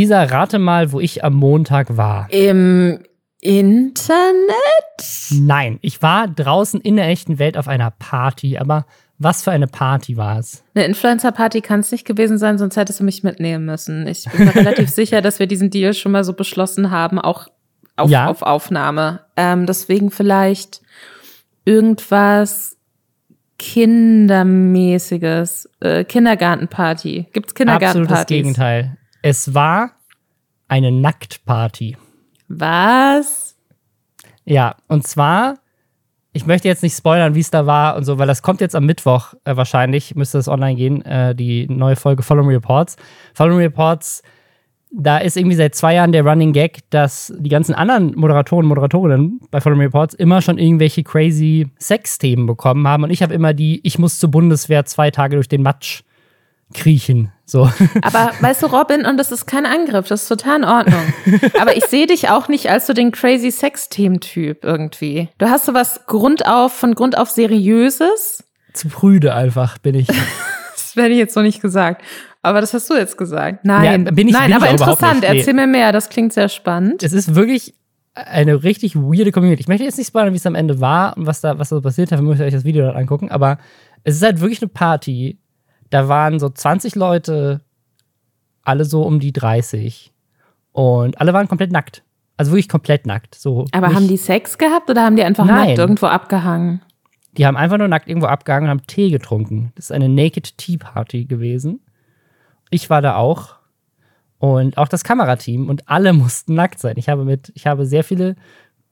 Lisa, rate mal, wo ich am Montag war. Im Internet? Nein, ich war draußen in der echten Welt auf einer Party, aber was für eine Party war es? Eine Influencer-Party kann es nicht gewesen sein, sonst hättest du mich mitnehmen müssen. Ich bin mir relativ sicher, dass wir diesen Deal schon mal so beschlossen haben, auch auf, Ja. auf Aufnahme. Ähm, deswegen vielleicht irgendwas Kindermäßiges. Äh, Kindergartenparty. Gibt's Absolutes Kindergartenpartys? Gegenteil. Es war eine Nacktparty. Was? Ja, und zwar, ich möchte jetzt nicht spoilern, wie es da war und so, weil das kommt jetzt am Mittwoch äh, wahrscheinlich, müsste es online gehen, äh, die neue Folge Follow Me Reports. Follow Me Reports, da ist irgendwie seit zwei Jahren der Running Gag, dass die ganzen anderen Moderatoren und Moderatorinnen bei Follow Me Reports immer schon irgendwelche crazy Sex-Themen bekommen haben und ich habe immer die, ich muss zur Bundeswehr zwei Tage durch den Matsch kriechen. So. Aber weißt du, Robin, und das ist kein Angriff, das ist total in Ordnung. Aber ich sehe dich auch nicht als so den crazy Sex-Themen-Typ irgendwie. Du hast so was Grundauf, von Grund auf Seriöses. Zu prüde einfach bin ich. Das werde ich jetzt so nicht gesagt. Aber das hast du jetzt gesagt. Nein, Ja, bin ich- Nein, bin ich aber überhaupt interessant. nicht. Nee. Erzähl mir mehr. Das klingt sehr spannend. es ist wirklich eine richtig weirde Community. Ich möchte jetzt nicht spoilern, wie es am Ende war und was da, was da passiert, dafür müsst ihr euch das Video dann angucken, aber es ist halt wirklich eine Party. Da waren so 20 Leute, alle so um die 30. Und alle waren komplett nackt. Also wirklich komplett nackt. So Aber nicht, haben die Sex gehabt oder haben die einfach Nein. nackt irgendwo abgehangen? Die haben einfach nur nackt irgendwo abgehangen und haben Tee getrunken. Das ist eine Naked Tea Party gewesen. Ich war da auch. Und auch das Kamerateam. Und alle mussten nackt sein. Ich habe mit, ich habe sehr viele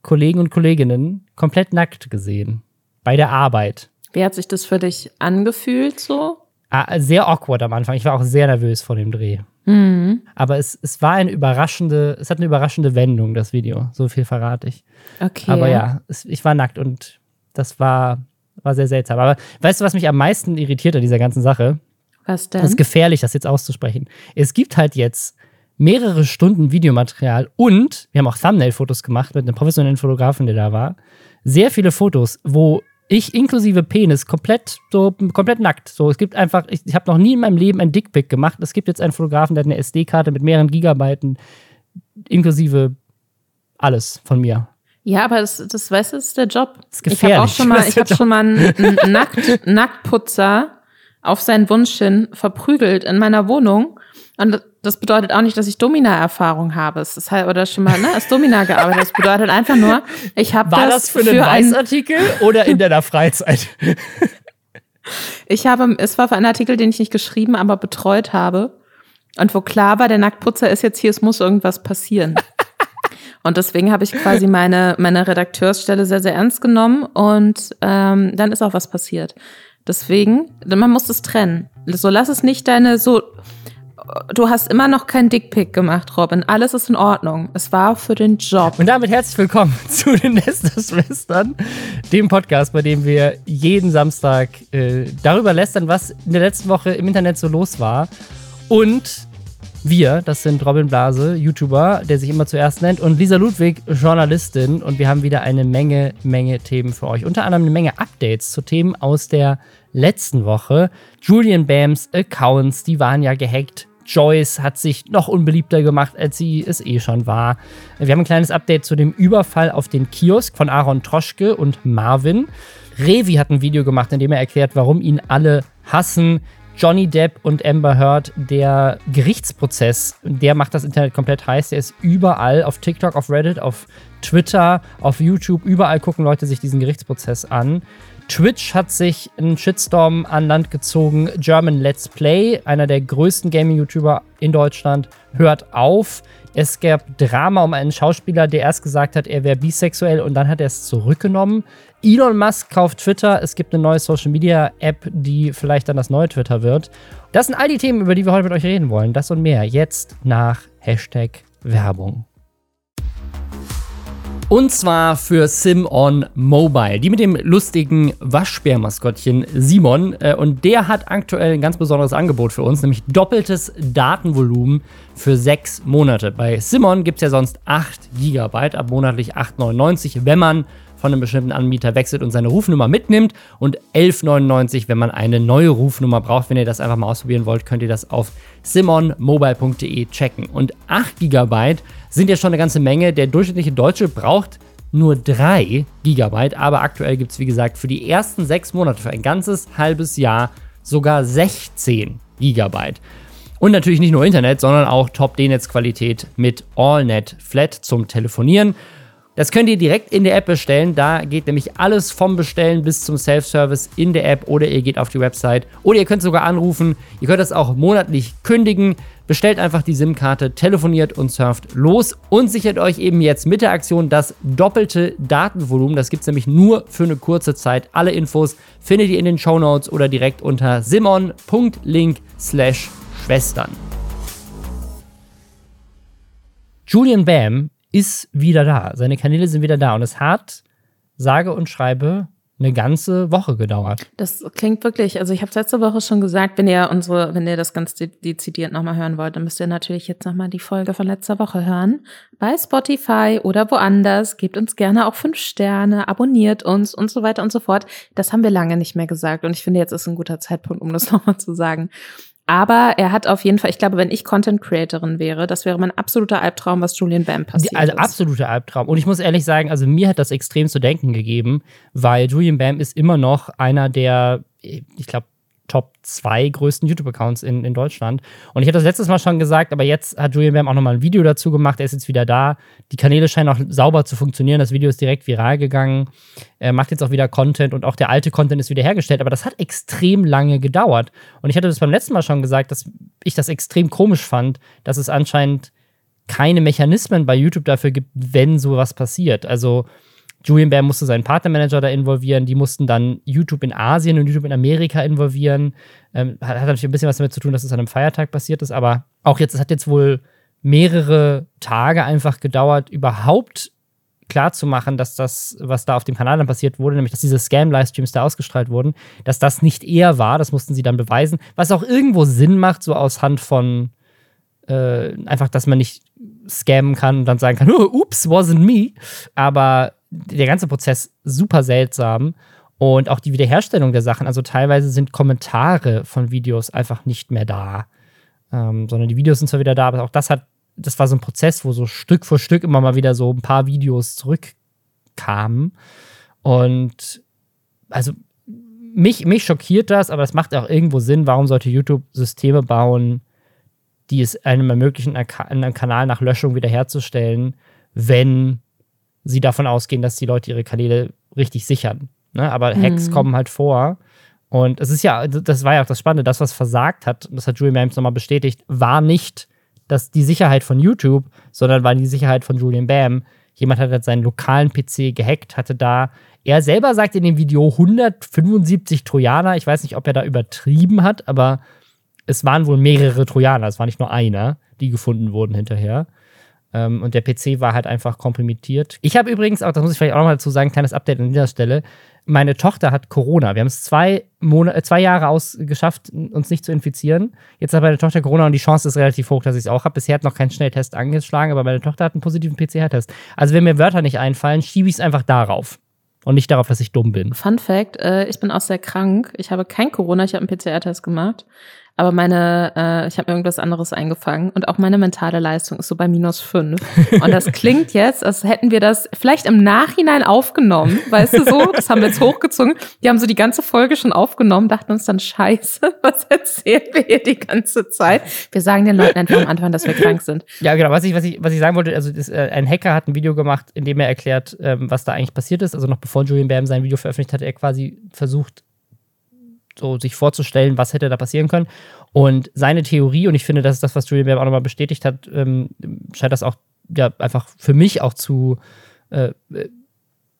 Kollegen und Kolleginnen komplett nackt gesehen. Bei der Arbeit. Wie hat sich das für dich angefühlt so? Ah, Sehr awkward am Anfang. Ich war auch sehr nervös vor dem Dreh. Mhm. Aber es, es war eine überraschende, es hat eine überraschende Wendung, das Video. So viel verrate ich. Okay. Aber ja, es, ich war nackt und das war, war sehr seltsam. Aber weißt du, was mich am meisten irritiert an dieser ganzen Sache? Was denn? Das ist gefährlich, das jetzt auszusprechen. Es gibt halt jetzt mehrere Stunden Videomaterial und wir haben auch Thumbnail-Fotos gemacht mit einem professionellen Fotografen, der da war. Sehr viele Fotos, wo ich inklusive Penis komplett so komplett nackt. So, es gibt einfach, ich, ich habe noch nie in meinem Leben ein Dickpick gemacht. Es gibt jetzt einen Fotografen, der hat eine SD-Karte mit mehreren Gigabyten, inklusive alles von mir. Ja, aber das, das weißt du, das ist der Job. ist ich habe auch gefährlich. schon mal, Das ich habe schon mal einen, einen Nackt, Nacktputzer auf seinen Wunsch hin verprügelt in meiner Wohnung. Und das bedeutet auch nicht, dass ich Domina-Erfahrung habe. Es ist halt, oder schon mal ne, als Domina gearbeitet. Das bedeutet einfach nur, ich habe War das, das für einen ein, Weißartikel oder in deiner Freizeit? ich habe, es war für einen Artikel, den ich nicht geschrieben, aber betreut habe. Und wo klar war, der Nacktputzer ist jetzt hier, es muss irgendwas passieren. Und deswegen habe ich quasi meine, meine Redakteursstelle sehr, sehr ernst genommen und ähm, dann ist auch was passiert. Deswegen, man muss es trennen. So lass es nicht deine, so, du hast immer noch kein Dickpick gemacht, Robin. Alles ist in Ordnung. Es war für den Job. Und damit herzlich willkommen zu den Lästerschwestern, dem Podcast, bei dem wir jeden Samstag äh, darüber lästern, was in der letzten Woche im Internet so los war. Und wir, das sind Robin Blase, YouTuber, der sich immer zuerst nennt, und Lisa Ludwig, Journalistin. Und wir haben wieder eine Menge, Menge Themen für euch. Unter anderem eine Menge Updates zu Themen aus der letzten Woche. Julian Bams Accounts, die waren ja gehackt. Joyce hat sich noch unbeliebter gemacht, als sie es eh schon war. Wir haben ein kleines Update zu dem Überfall auf den Kiosk von Aaron Troschke und Marvin. Revi hat ein Video gemacht, in dem er erklärt, warum ihn alle hassen. Johnny Depp und Amber Heard, der Gerichtsprozess, der macht das Internet komplett heiß. Der ist überall auf TikTok, auf Reddit, auf Twitter, auf YouTube. Überall gucken Leute sich diesen Gerichtsprozess an. Twitch hat sich einen Shitstorm an Land gezogen. German Let's Play, einer der größten Gaming-YouTuber in Deutschland, hört auf. Es gab Drama um einen Schauspieler, der erst gesagt hat, er wäre bisexuell und dann hat er es zurückgenommen. Elon Musk kauft Twitter. Es gibt eine neue Social Media App, die vielleicht dann das neue Twitter wird. Das sind all die Themen, über die wir heute mit euch reden wollen. Das und mehr jetzt nach Hashtag Werbung. Und zwar für Sim on Mobile. Die mit dem lustigen Waschbär-Maskottchen Simon. Äh, Und der hat aktuell ein ganz besonderes Angebot für uns, nämlich doppeltes Datenvolumen für sechs Monate. Bei Simon gibt es ja sonst 8 GB ab monatlich 8,99, wenn man von einem bestimmten Anbieter wechselt und seine Rufnummer mitnimmt und 11,99, wenn man eine neue Rufnummer braucht. Wenn ihr das einfach mal ausprobieren wollt, könnt ihr das auf simonmobile.de checken. Und 8 GB sind ja schon eine ganze Menge. Der durchschnittliche Deutsche braucht nur 3 GB, aber aktuell gibt es, wie gesagt, für die ersten sechs Monate, für ein ganzes halbes Jahr sogar 16 GB. Und natürlich nicht nur Internet, sondern auch Top-D-Netz-Qualität mit AllNet Flat zum Telefonieren. Das könnt ihr direkt in der App bestellen. Da geht nämlich alles vom Bestellen bis zum Self-Service in der App oder ihr geht auf die Website oder ihr könnt sogar anrufen. Ihr könnt das auch monatlich kündigen. Bestellt einfach die SIM-Karte, telefoniert und surft los und sichert euch eben jetzt mit der Aktion das doppelte Datenvolumen. Das gibt es nämlich nur für eine kurze Zeit. Alle Infos findet ihr in den Show Notes oder direkt unter simon.link slash Schwestern. Julian Bam ist wieder da. Seine Kanäle sind wieder da und es hat, sage und schreibe, eine ganze Woche gedauert. Das klingt wirklich, also ich habe es letzte Woche schon gesagt, wenn ihr unsere, wenn ihr das ganz dezidiert nochmal hören wollt, dann müsst ihr natürlich jetzt nochmal die Folge von letzter Woche hören. Bei Spotify oder woanders. Gebt uns gerne auch fünf Sterne, abonniert uns und so weiter und so fort. Das haben wir lange nicht mehr gesagt und ich finde, jetzt ist ein guter Zeitpunkt, um das nochmal zu sagen. Aber er hat auf jeden Fall, ich glaube, wenn ich Content Creatorin wäre, das wäre mein absoluter Albtraum, was Julian Bam passiert. Also absoluter Albtraum. Und ich muss ehrlich sagen, also mir hat das extrem zu denken gegeben, weil Julian Bam ist immer noch einer der, ich glaube, Top zwei größten YouTube-Accounts in, in Deutschland. Und ich hatte das letztes Mal schon gesagt, aber jetzt hat Julian Bam auch nochmal ein Video dazu gemacht. Er ist jetzt wieder da. Die Kanäle scheinen auch sauber zu funktionieren. Das Video ist direkt viral gegangen. Er macht jetzt auch wieder Content und auch der alte Content ist wieder hergestellt. Aber das hat extrem lange gedauert. Und ich hatte das beim letzten Mal schon gesagt, dass ich das extrem komisch fand, dass es anscheinend keine Mechanismen bei YouTube dafür gibt, wenn sowas passiert. Also Julian Bam musste seinen Partnermanager da involvieren, die mussten dann YouTube in Asien und YouTube in Amerika involvieren. Ähm, hat, hat, natürlich ein bisschen was damit zu tun, dass es an einem Feiertag passiert ist, aber auch jetzt, es hat jetzt wohl mehrere Tage einfach gedauert, überhaupt klarzumachen, dass das, was da auf dem Kanal dann passiert wurde, nämlich dass diese Scam-Livestreams da ausgestrahlt wurden, dass das nicht er war, das mussten sie dann beweisen, was auch irgendwo Sinn macht, so aus Hand von äh, einfach, dass man nicht scammen kann und dann sagen kann, oh, ups, wasn't me. Aber der ganze Prozess super seltsam und auch die Wiederherstellung der Sachen. Also teilweise sind Kommentare von Videos einfach nicht mehr da, ähm, sondern die Videos sind zwar wieder da, aber auch das hat, das war so ein Prozess, wo so Stück für Stück immer mal wieder so ein paar Videos zurückkamen und also mich, mich schockiert das, aber es macht auch irgendwo Sinn, warum sollte YouTube Systeme bauen, die es einem ermöglichen, einen Kanal nach Löschung wiederherzustellen, wenn sie davon ausgehen, dass die Leute ihre Kanäle richtig sichern. Ne? Aber mhm. Hacks kommen halt vor. Und es ist ja, das war ja auch das Spannende, das, was versagt hat, das hat Julian Bams nochmal bestätigt, war nicht dass die Sicherheit von YouTube, sondern war die Sicherheit von Julian Bam. Jemand hat halt seinen lokalen PC gehackt, hatte da, er selber sagt in dem Video 175 Trojaner. Ich weiß nicht, ob er da übertrieben hat, aber es waren wohl mehrere Trojaner. Es war nicht nur einer, die gefunden wurden hinterher. Ähm, und der PC war halt einfach komprimiert. Ich habe übrigens auch, das muss ich vielleicht auch nochmal dazu sagen, kleines Update an dieser Stelle. Meine Tochter hat Corona. Wir haben es zwei, Monate, zwei Jahre ausgeschafft, uns nicht zu infizieren. Jetzt hat meine Tochter Corona und die Chance ist relativ hoch, dass ich es auch habe. Bisher hat noch kein Schnelltest angeschlagen, aber meine Tochter hat einen positiven PCR-Test. Also wenn mir Wörter nicht einfallen, schiebe ich es einfach darauf und nicht darauf, dass ich dumm bin. Fun Fact: äh, Ich bin auch sehr krank. Ich habe kein Corona, ich habe einen PCR-Test gemacht aber meine, äh, ich habe mir irgendwas anderes eingefangen und auch meine mentale Leistung ist so bei minus fünf. Und das klingt jetzt, als hätten wir das vielleicht im Nachhinein aufgenommen, weißt du so? Das haben wir jetzt hochgezogen. Die haben so die ganze Folge schon aufgenommen, dachten uns dann, scheiße, was erzählen wir hier die ganze Zeit? Wir sagen den Leuten einfach am Anfang, dass wir krank sind. Ja, genau. Was ich, was ich, was ich sagen wollte, also das, äh, ein Hacker hat ein Video gemacht, in dem er erklärt, ähm, was da eigentlich passiert ist. Also noch bevor Julian Bam sein Video veröffentlicht hat, er quasi versucht, so sich vorzustellen, was hätte da passieren können. Und seine Theorie, und ich finde, das ist das, was Julian Bam auch nochmal bestätigt hat, ähm, scheint das auch ja einfach für mich auch zu, äh, äh,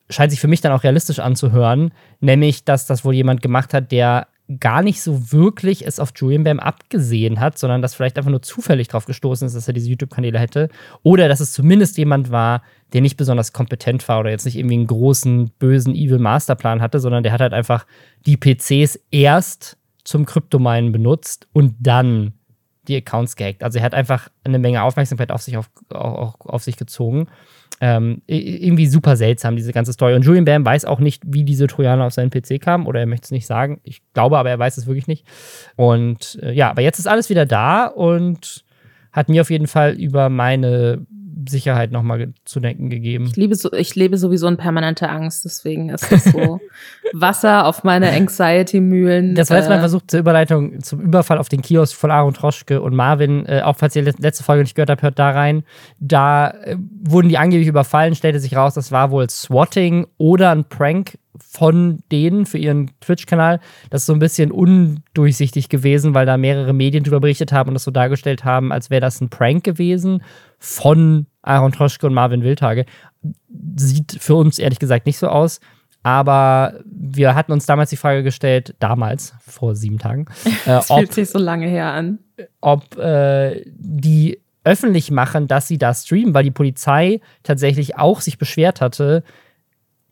scheint sich für mich dann auch realistisch anzuhören, nämlich, dass das wohl jemand gemacht hat, der gar nicht so wirklich es auf Julian Bam abgesehen hat, sondern dass vielleicht einfach nur zufällig drauf gestoßen ist, dass er diese YouTube-Kanäle hätte. Oder dass es zumindest jemand war, der nicht besonders kompetent war oder jetzt nicht irgendwie einen großen, bösen, evil Masterplan hatte, sondern der hat halt einfach die PCs erst zum Kryptominen benutzt und dann die Accounts gehackt. Also er hat einfach eine Menge Aufmerksamkeit auf sich, auf, auf, auf sich gezogen. Ähm, irgendwie super seltsam, diese ganze Story. Und Julian Bam weiß auch nicht, wie diese Trojaner auf seinen PC kamen, oder er möchte es nicht sagen. Ich glaube, aber er weiß es wirklich nicht. Und äh, ja, aber jetzt ist alles wieder da und hat mir auf jeden Fall über meine Sicherheit nochmal zu denken gegeben. Ich, liebe so, ich lebe sowieso in permanenter Angst, deswegen ist das so Wasser auf meine Anxiety-Mühlen. Das war jetzt äh, mein Versuch zur Überleitung zum Überfall auf den Kiosk von Aaron Troschke und Marvin. Äh, auch falls ihr letzte Folge nicht gehört habt, hört da rein. Da äh, wurden die angeblich überfallen, stellte sich raus, das war wohl Swatting oder ein Prank von denen für ihren Twitch-Kanal. Das ist so ein bisschen undurchsichtig gewesen, weil da mehrere Medien darüber berichtet haben und das so dargestellt haben, als wäre das ein Prank gewesen von Aaron Troschke und Marvin Wildhage. Sieht für uns ehrlich gesagt nicht so aus. Aber wir hatten uns damals die Frage gestellt, damals, vor sieben Tagen, äh, ob, fühlt sich so lange her an. Ob äh, die öffentlich machen, dass sie da streamen, weil die Polizei tatsächlich auch sich beschwert hatte,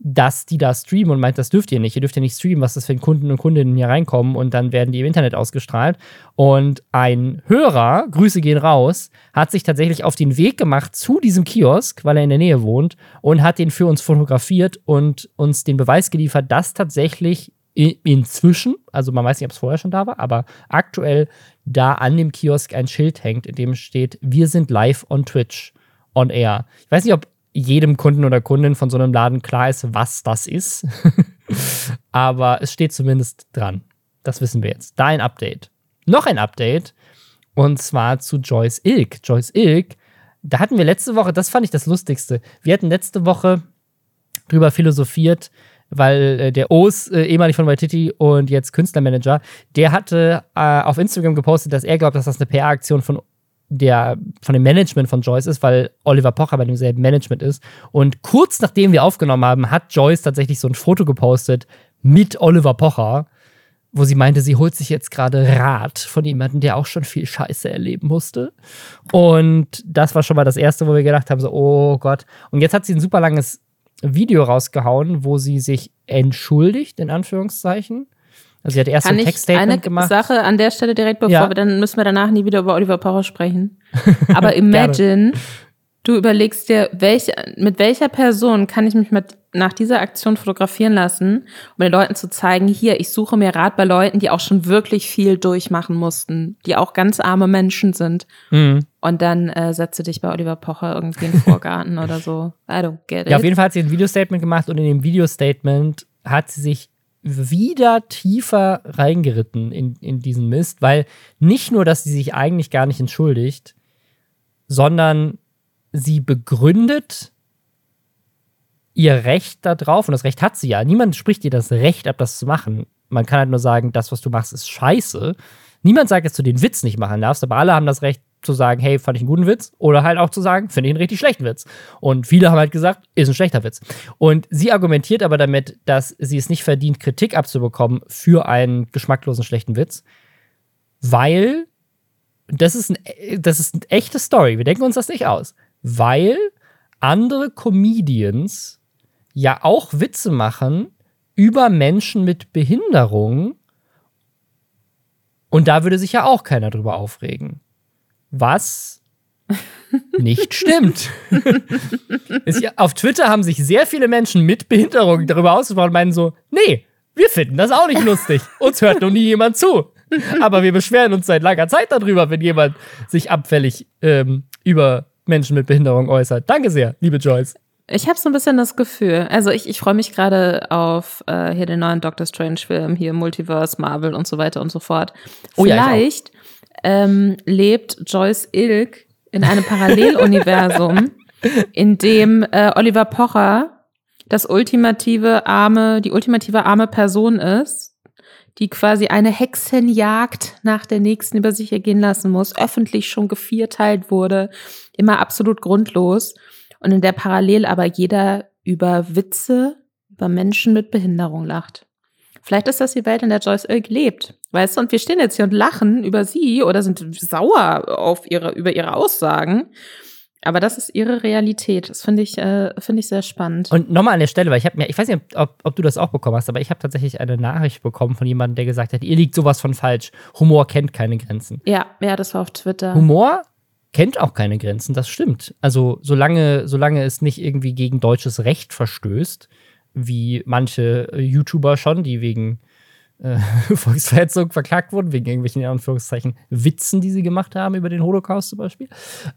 dass die da streamen und meint, das dürft ihr nicht. Ihr dürft ja nicht streamen, was das für Kunden und Kundinnen hier reinkommen und dann werden die im Internet ausgestrahlt. Und ein Hörer, Grüße gehen raus, hat sich tatsächlich auf den Weg gemacht zu diesem Kiosk, weil er in der Nähe wohnt und hat den für uns fotografiert und uns den Beweis geliefert, dass tatsächlich inzwischen, also man weiß nicht, ob es vorher schon da war, aber aktuell da an dem Kiosk ein Schild hängt, in dem steht, wir sind live on Twitch, on air. Ich weiß nicht, ob jedem Kunden oder Kundin von so einem Laden klar ist, was das ist. Aber es steht zumindest dran. Das wissen wir jetzt. Da ein Update. Noch ein Update. Und zwar zu Joyce Ilk. Joyce Ilk, da hatten wir letzte Woche, das fand ich das Lustigste. Wir hatten letzte Woche drüber philosophiert, weil äh, der O's, äh, ehemalig von Waititi und jetzt Künstlermanager, der hatte äh, auf Instagram gepostet, dass er glaubt, dass das eine PR-Aktion von der von dem Management von Joyce ist, weil Oliver Pocher bei demselben Management ist. Und kurz nachdem wir aufgenommen haben, hat Joyce tatsächlich so ein Foto gepostet mit Oliver Pocher, wo sie meinte, sie holt sich jetzt gerade Rat von jemandem, der auch schon viel Scheiße erleben musste. Und das war schon mal das Erste, wo wir gedacht haben: so, oh Gott. Und jetzt hat sie ein super langes Video rausgehauen, wo sie sich entschuldigt, in Anführungszeichen also sie hat erst Kann ein Textstatement gemacht. Sache an der Stelle direkt bevor ja. wir, dann müssen wir danach nie wieder über Oliver Pocher sprechen. Aber imagine, du überlegst dir, welche, mit welcher Person kann ich mich mit, nach dieser Aktion fotografieren lassen, um den Leuten zu zeigen, hier, ich suche mir Rat bei Leuten, die auch schon wirklich viel durchmachen mussten, die auch ganz arme Menschen sind. Mhm. Und dann äh, setze dich bei Oliver Pocher irgendwie in den Vorgarten oder so. I don't get it. Ja, auf jeden Fall hat sie ein Videostatement gemacht und in dem Videostatement hat sie sich wieder tiefer reingeritten in, in diesen Mist, weil nicht nur, dass sie sich eigentlich gar nicht entschuldigt, sondern sie begründet ihr Recht darauf, und das Recht hat sie ja. Niemand spricht ihr das Recht ab, das zu machen. Man kann halt nur sagen, das, was du machst, ist scheiße. Niemand sagt, dass du den Witz nicht machen darfst, aber alle haben das Recht, zu sagen, hey, fand ich einen guten Witz, oder halt auch zu sagen, finde ich einen richtig schlechten Witz. Und viele haben halt gesagt, ist ein schlechter Witz. Und sie argumentiert aber damit, dass sie es nicht verdient, Kritik abzubekommen für einen geschmacklosen schlechten Witz, weil das ist, ein, das ist eine echte Story. Wir denken uns das nicht aus. Weil andere Comedians ja auch Witze machen über Menschen mit Behinderung. Und da würde sich ja auch keiner drüber aufregen was nicht stimmt. auf Twitter haben sich sehr viele Menschen mit Behinderung darüber ausgesprochen und meinen so, nee, wir finden das auch nicht lustig. Uns hört noch nie jemand zu. Aber wir beschweren uns seit langer Zeit darüber, wenn jemand sich abfällig ähm, über Menschen mit Behinderung äußert. Danke sehr, liebe Joyce. Ich habe so ein bisschen das Gefühl, also ich, ich freue mich gerade auf äh, hier den neuen Doctor Strange-Film, hier Multiverse, Marvel und so weiter und so fort. Vielleicht oh ja, ähm, lebt Joyce Ilk in einem Paralleluniversum, in dem äh, Oliver Pocher das ultimative arme, die ultimative arme Person ist, die quasi eine Hexenjagd nach der nächsten über sich ergehen lassen muss, öffentlich schon gevierteilt wurde, immer absolut grundlos und in der parallel aber jeder über Witze über Menschen mit Behinderung lacht. Vielleicht ist das die Welt, in der Joyce Ilk lebt. Weißt du, und wir stehen jetzt hier und lachen über sie oder sind sauer auf ihre, über ihre Aussagen. Aber das ist ihre Realität. Das finde ich, äh, finde ich sehr spannend. Und nochmal an der Stelle, weil ich habe mir, ich weiß nicht, ob, ob du das auch bekommen hast, aber ich habe tatsächlich eine Nachricht bekommen von jemandem, der gesagt hat, ihr liegt sowas von falsch. Humor kennt keine Grenzen. Ja, ja, das war auf Twitter. Humor kennt auch keine Grenzen, das stimmt. Also solange, solange es nicht irgendwie gegen deutsches Recht verstößt, wie manche YouTuber schon, die wegen äh, Volksverhetzung verklagt wurden, wegen irgendwelchen, in Anführungszeichen, Witzen, die sie gemacht haben über den Holocaust zum Beispiel.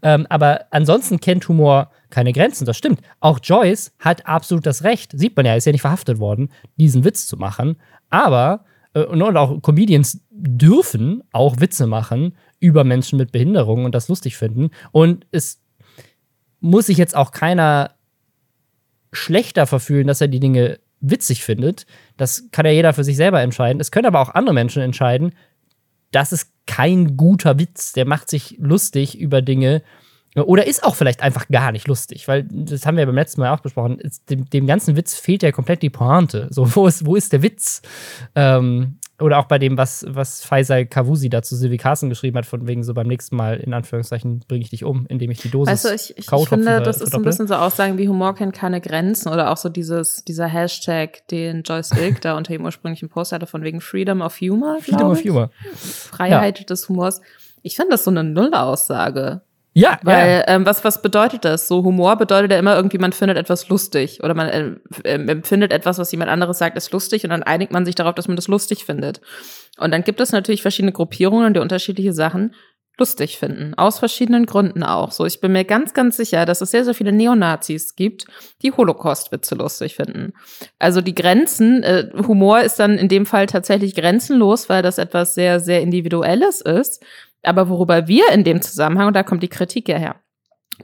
Ähm, aber ansonsten kennt Humor keine Grenzen, das stimmt. Auch Joyce hat absolut das Recht, sieht man ja, ist ja nicht verhaftet worden, diesen Witz zu machen. Aber, äh, und auch Comedians dürfen auch Witze machen über Menschen mit Behinderung und das lustig finden. Und es muss sich jetzt auch keiner schlechter verfühlen, dass er die Dinge witzig findet. Das kann ja jeder für sich selber entscheiden. Es können aber auch andere Menschen entscheiden, das ist kein guter Witz. Der macht sich lustig über Dinge, oder ist auch vielleicht einfach gar nicht lustig, weil das haben wir beim letzten Mal auch besprochen. Dem, dem, ganzen Witz fehlt ja komplett die Pointe. So, wo ist, wo ist der Witz? Ähm, oder auch bei dem, was, was Faisal Kavusi dazu Sylvie Carson geschrieben hat, von wegen so beim nächsten Mal, in Anführungszeichen, bringe ich dich um, indem ich die Dosis. Also ich, ich, ich finde, das ist so ein bisschen so Aussagen wie Humor kennt keine Grenzen oder auch so dieses, dieser Hashtag, den Joyce Ilk da unter dem ursprünglichen Post hatte, von wegen Freedom of Humor. Freedom of Humor. Freiheit ja. des Humors. Ich finde das so eine Nullaussage. Ja, weil ja. Ähm, was was bedeutet das? So Humor bedeutet ja immer irgendwie, man findet etwas lustig oder man äh, empfindet etwas, was jemand anderes sagt, ist lustig und dann einigt man sich darauf, dass man das lustig findet. Und dann gibt es natürlich verschiedene Gruppierungen, die unterschiedliche Sachen lustig finden, aus verschiedenen Gründen auch. So, ich bin mir ganz, ganz sicher, dass es sehr, sehr viele Neonazis gibt, die Holocaust-Witze lustig finden. Also die Grenzen, äh, Humor ist dann in dem Fall tatsächlich grenzenlos, weil das etwas sehr, sehr Individuelles ist. Aber worüber wir in dem Zusammenhang, und da kommt die Kritik ja her,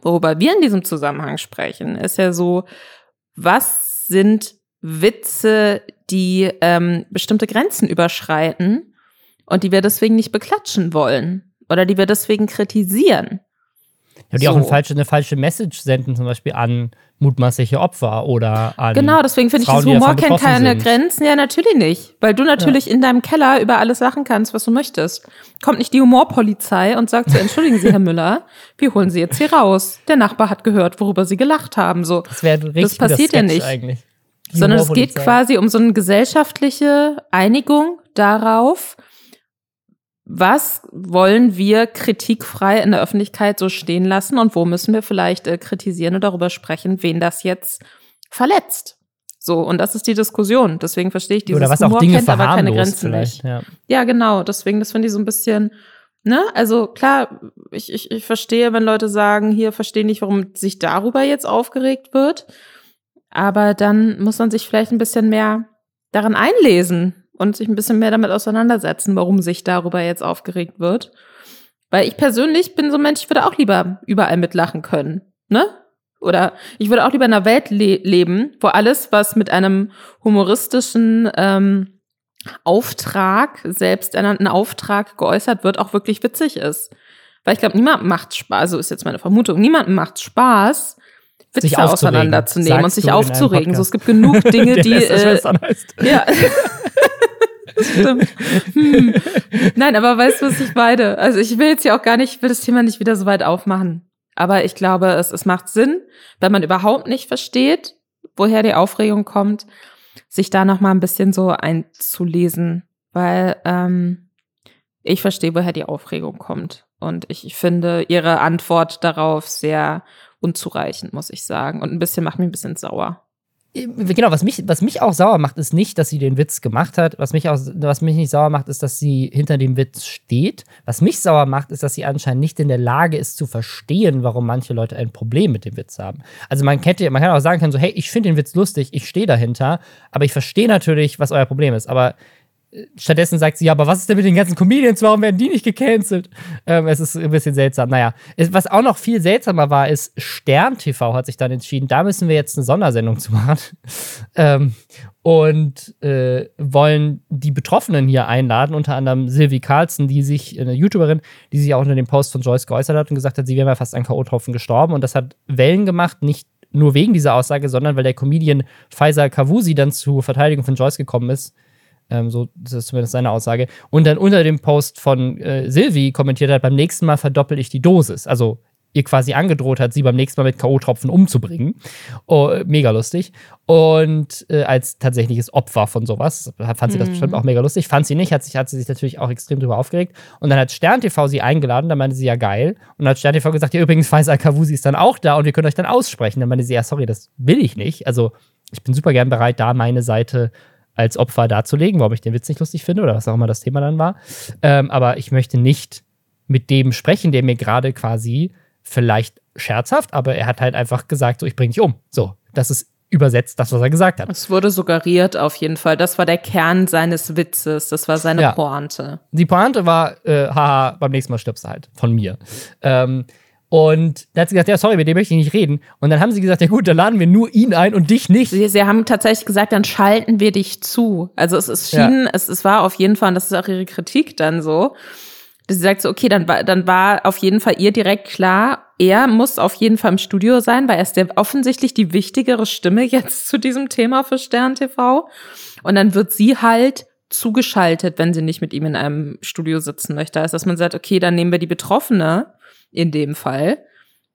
worüber wir in diesem Zusammenhang sprechen, ist ja so, was sind Witze, die ähm, bestimmte Grenzen überschreiten und die wir deswegen nicht beklatschen wollen oder die wir deswegen kritisieren. Ja, die so. auch eine falsche, eine falsche Message senden, zum Beispiel an mutmaßliche Opfer oder an. Genau, deswegen finde ich, das Humor kennt keine sind. Grenzen. Ja, natürlich nicht. Weil du natürlich ja. in deinem Keller über alles lachen kannst, was du möchtest. Kommt nicht die Humorpolizei und sagt so, entschuldigen Sie, Herr Müller, wir holen Sie jetzt hier raus. Der Nachbar hat gehört, worüber Sie gelacht haben. So. Das, das passiert ja nicht. Eigentlich. Sondern es geht quasi um so eine gesellschaftliche Einigung darauf, was wollen wir kritikfrei in der Öffentlichkeit so stehen lassen und wo müssen wir vielleicht äh, kritisieren und darüber sprechen, wen das jetzt verletzt? So, und das ist die Diskussion. Deswegen verstehe ich dieses Oder was Humor auch Dinge kennt aber keine Grenzen nicht. Ja. ja, genau. Deswegen, das finde ich so ein bisschen, ne? Also klar, ich, ich, ich verstehe, wenn Leute sagen, hier verstehe nicht, warum sich darüber jetzt aufgeregt wird. Aber dann muss man sich vielleicht ein bisschen mehr daran einlesen und sich ein bisschen mehr damit auseinandersetzen, warum sich darüber jetzt aufgeregt wird. Weil ich persönlich bin so ein Mensch, ich würde auch lieber überall mitlachen können, ne? Oder ich würde auch lieber in einer Welt le leben, wo alles, was mit einem humoristischen ähm, Auftrag, selbsternannten Auftrag geäußert wird, auch wirklich witzig ist. Weil ich glaube, niemandem macht Spaß, also ist jetzt meine Vermutung, niemandem macht Spaß, Witze auseinanderzunehmen und sich aufzuregen. So, es gibt genug Dinge, die. Äh, ja. stimmt. Hm. Nein, aber weißt du, was ich meine? Also ich will jetzt ja auch gar nicht, ich will das Thema nicht wieder so weit aufmachen. Aber ich glaube, es, es macht Sinn, wenn man überhaupt nicht versteht, woher die Aufregung kommt, sich da noch mal ein bisschen so einzulesen, weil ähm, ich verstehe, woher die Aufregung kommt. Und ich, ich finde ihre Antwort darauf sehr unzureichend, muss ich sagen. Und ein bisschen macht mich ein bisschen sauer. Genau, was mich, was mich auch sauer macht, ist nicht, dass sie den Witz gemacht hat. Was mich, auch, was mich nicht sauer macht, ist, dass sie hinter dem Witz steht. Was mich sauer macht, ist, dass sie anscheinend nicht in der Lage ist zu verstehen, warum manche Leute ein Problem mit dem Witz haben. Also man könnte, man kann auch sagen können, so, hey, ich finde den Witz lustig, ich stehe dahinter, aber ich verstehe natürlich, was euer Problem ist. Aber Stattdessen sagt sie, ja, aber was ist denn mit den ganzen Comedians? Warum werden die nicht gecancelt? Ähm, es ist ein bisschen seltsam. Naja, was auch noch viel seltsamer war, ist, Stern TV hat sich dann entschieden, da müssen wir jetzt eine Sondersendung zu machen. ähm, und äh, wollen die Betroffenen hier einladen, unter anderem Sylvie Carlson, die sich, eine YouTuberin, die sich auch unter dem Post von Joyce geäußert hat und gesagt hat, sie wäre ja fast an K.O.-Tropfen gestorben. Und das hat Wellen gemacht, nicht nur wegen dieser Aussage, sondern weil der Comedian Faisal Kavusi dann zur Verteidigung von Joyce gekommen ist ähm, so, das ist zumindest seine Aussage. Und dann unter dem Post von äh, Silvi kommentiert hat, beim nächsten Mal verdoppel ich die Dosis. Also ihr quasi angedroht hat, sie beim nächsten Mal mit K.O.-Tropfen umzubringen. Oh, mega lustig. Und äh, als tatsächliches Opfer von sowas fand sie das mhm. bestimmt auch mega lustig. Fand sie nicht, hat, sich, hat sie sich natürlich auch extrem drüber aufgeregt. Und dann hat Stern TV sie eingeladen, da meinte sie ja geil. Und dann hat Stern TV gesagt, ja übrigens, Faisal Kavusi ist dann auch da und wir können euch dann aussprechen. Dann meinte sie, ja sorry, das will ich nicht. Also ich bin super gern bereit, da meine Seite als Opfer darzulegen, warum ich den Witz nicht lustig finde oder was auch immer das Thema dann war. Ähm, aber ich möchte nicht mit dem sprechen, der mir gerade quasi vielleicht scherzhaft, aber er hat halt einfach gesagt, so ich bringe dich um. So, das ist übersetzt das, was er gesagt hat. Es wurde suggeriert auf jeden Fall. Das war der Kern seines Witzes. Das war seine ja. Pointe. Die Pointe war, äh, haha, beim nächsten Mal stirbst du halt von mir. Ähm, und da hat sie gesagt, ja, sorry, mit dem möchte ich nicht reden. Und dann haben sie gesagt, ja gut, dann laden wir nur ihn ein und dich nicht. Sie, sie haben tatsächlich gesagt, dann schalten wir dich zu. Also es ist schien, ja. es, es war auf jeden Fall, und das ist auch ihre Kritik dann so, dass sie sagt so, okay, dann war, dann war auf jeden Fall ihr direkt klar, er muss auf jeden Fall im Studio sein, weil er ist der offensichtlich die wichtigere Stimme jetzt zu diesem Thema für Stern TV. Und dann wird sie halt zugeschaltet, wenn sie nicht mit ihm in einem Studio sitzen möchte. Also, dass man sagt, okay, dann nehmen wir die Betroffene in dem Fall,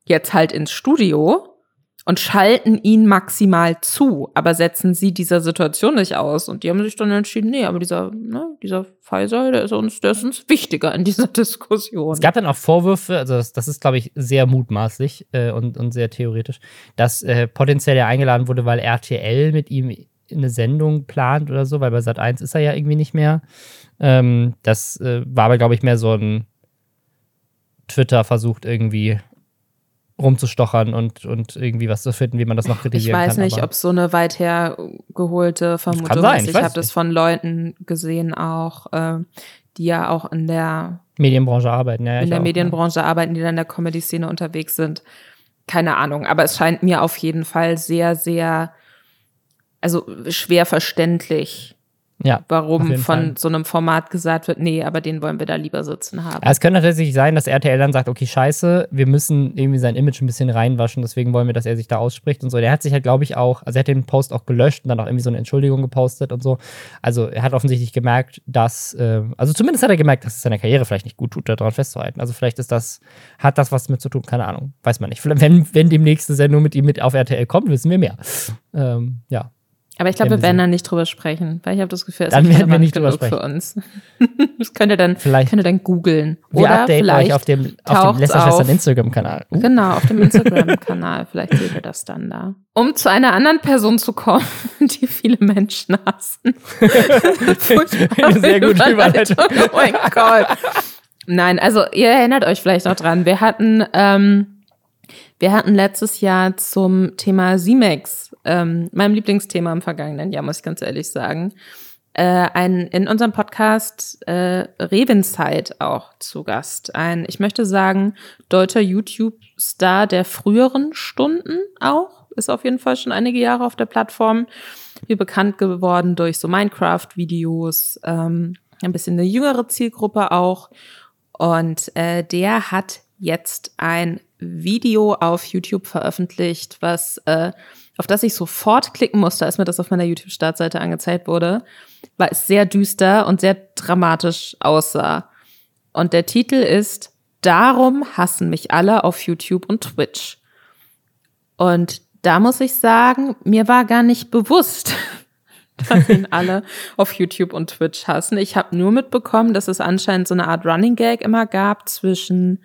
jetzt halt ins Studio und schalten ihn maximal zu, aber setzen sie dieser Situation nicht aus. Und die haben sich dann entschieden, nee, aber dieser, ne, dieser Pfizer, der ist uns, der ist uns wichtiger in dieser Diskussion. Es gab dann auch Vorwürfe, also das, das ist, glaube ich, sehr mutmaßlich äh, und, und sehr theoretisch, dass äh, potenziell er eingeladen wurde, weil RTL mit ihm eine Sendung plant oder so, weil bei Sat 1 ist er ja irgendwie nicht mehr. Ähm, das äh, war aber, glaube ich, mehr so ein Twitter versucht irgendwie rumzustochern und, und irgendwie was zu finden, wie man das noch kritisieren kann. Ich weiß kann, nicht, ob es so eine weit hergeholte Vermutung sein, ist. Ich, ich habe das von Leuten gesehen auch, äh, die ja auch in der Medienbranche arbeiten. Ja, in der auch, Medienbranche ja. arbeiten, die dann in der Comedy-Szene unterwegs sind. Keine Ahnung, aber es scheint mir auf jeden Fall sehr, sehr, also schwer verständlich, ja, warum von Fall. so einem Format gesagt wird, nee, aber den wollen wir da lieber sitzen haben. Ja, es könnte tatsächlich sein, dass RTL dann sagt, okay, scheiße, wir müssen irgendwie sein Image ein bisschen reinwaschen, deswegen wollen wir, dass er sich da ausspricht und so. Der hat sich halt, glaube ich, auch, also er hat den Post auch gelöscht und dann auch irgendwie so eine Entschuldigung gepostet und so. Also er hat offensichtlich gemerkt, dass, äh, also zumindest hat er gemerkt, dass es seiner Karriere vielleicht nicht gut tut, daran festzuhalten. Also vielleicht ist das, hat das was mit zu tun, keine Ahnung, weiß man nicht. Wenn, wenn demnächst eine Sendung mit ihm mit auf RTL kommt, wissen wir mehr. Ähm, ja. Aber ich glaube, wir werden da nicht drüber sprechen, weil ich habe das Gefühl, es dann werden wir nicht drüber sprechen. für uns. das könnt ihr dann, vielleicht, könnt ihr dann googeln. Wir Oder updaten vielleicht euch auf dem, auf dem Lästerschwestern Instagram-Kanal. Uh. Genau, auf dem Instagram-Kanal. vielleicht seht ihr das dann da. Um zu einer anderen Person zu kommen, die viele Menschen hassen. Eine sehr gute Überleitung. Oh mein Gott. Nein, also ihr erinnert euch vielleicht noch dran. Wir hatten, ähm, wir hatten letztes Jahr zum Thema C-Max ähm, meinem Lieblingsthema im vergangenen Jahr, muss ich ganz ehrlich sagen, äh, ein, in unserem Podcast äh, Revenzeit auch zu Gast. Ein, ich möchte sagen, deutscher YouTube-Star der früheren Stunden auch. Ist auf jeden Fall schon einige Jahre auf der Plattform. Wie bekannt geworden durch so Minecraft-Videos, ähm, ein bisschen eine jüngere Zielgruppe auch. Und äh, der hat jetzt ein Video auf YouTube veröffentlicht, was äh, auf das ich sofort klicken musste, als mir das auf meiner YouTube-Startseite angezeigt wurde, weil es sehr düster und sehr dramatisch aussah. Und der Titel ist Darum hassen mich alle auf YouTube und Twitch. Und da muss ich sagen, mir war gar nicht bewusst, dass ihn alle auf YouTube und Twitch hassen. Ich habe nur mitbekommen, dass es anscheinend so eine Art Running Gag immer gab zwischen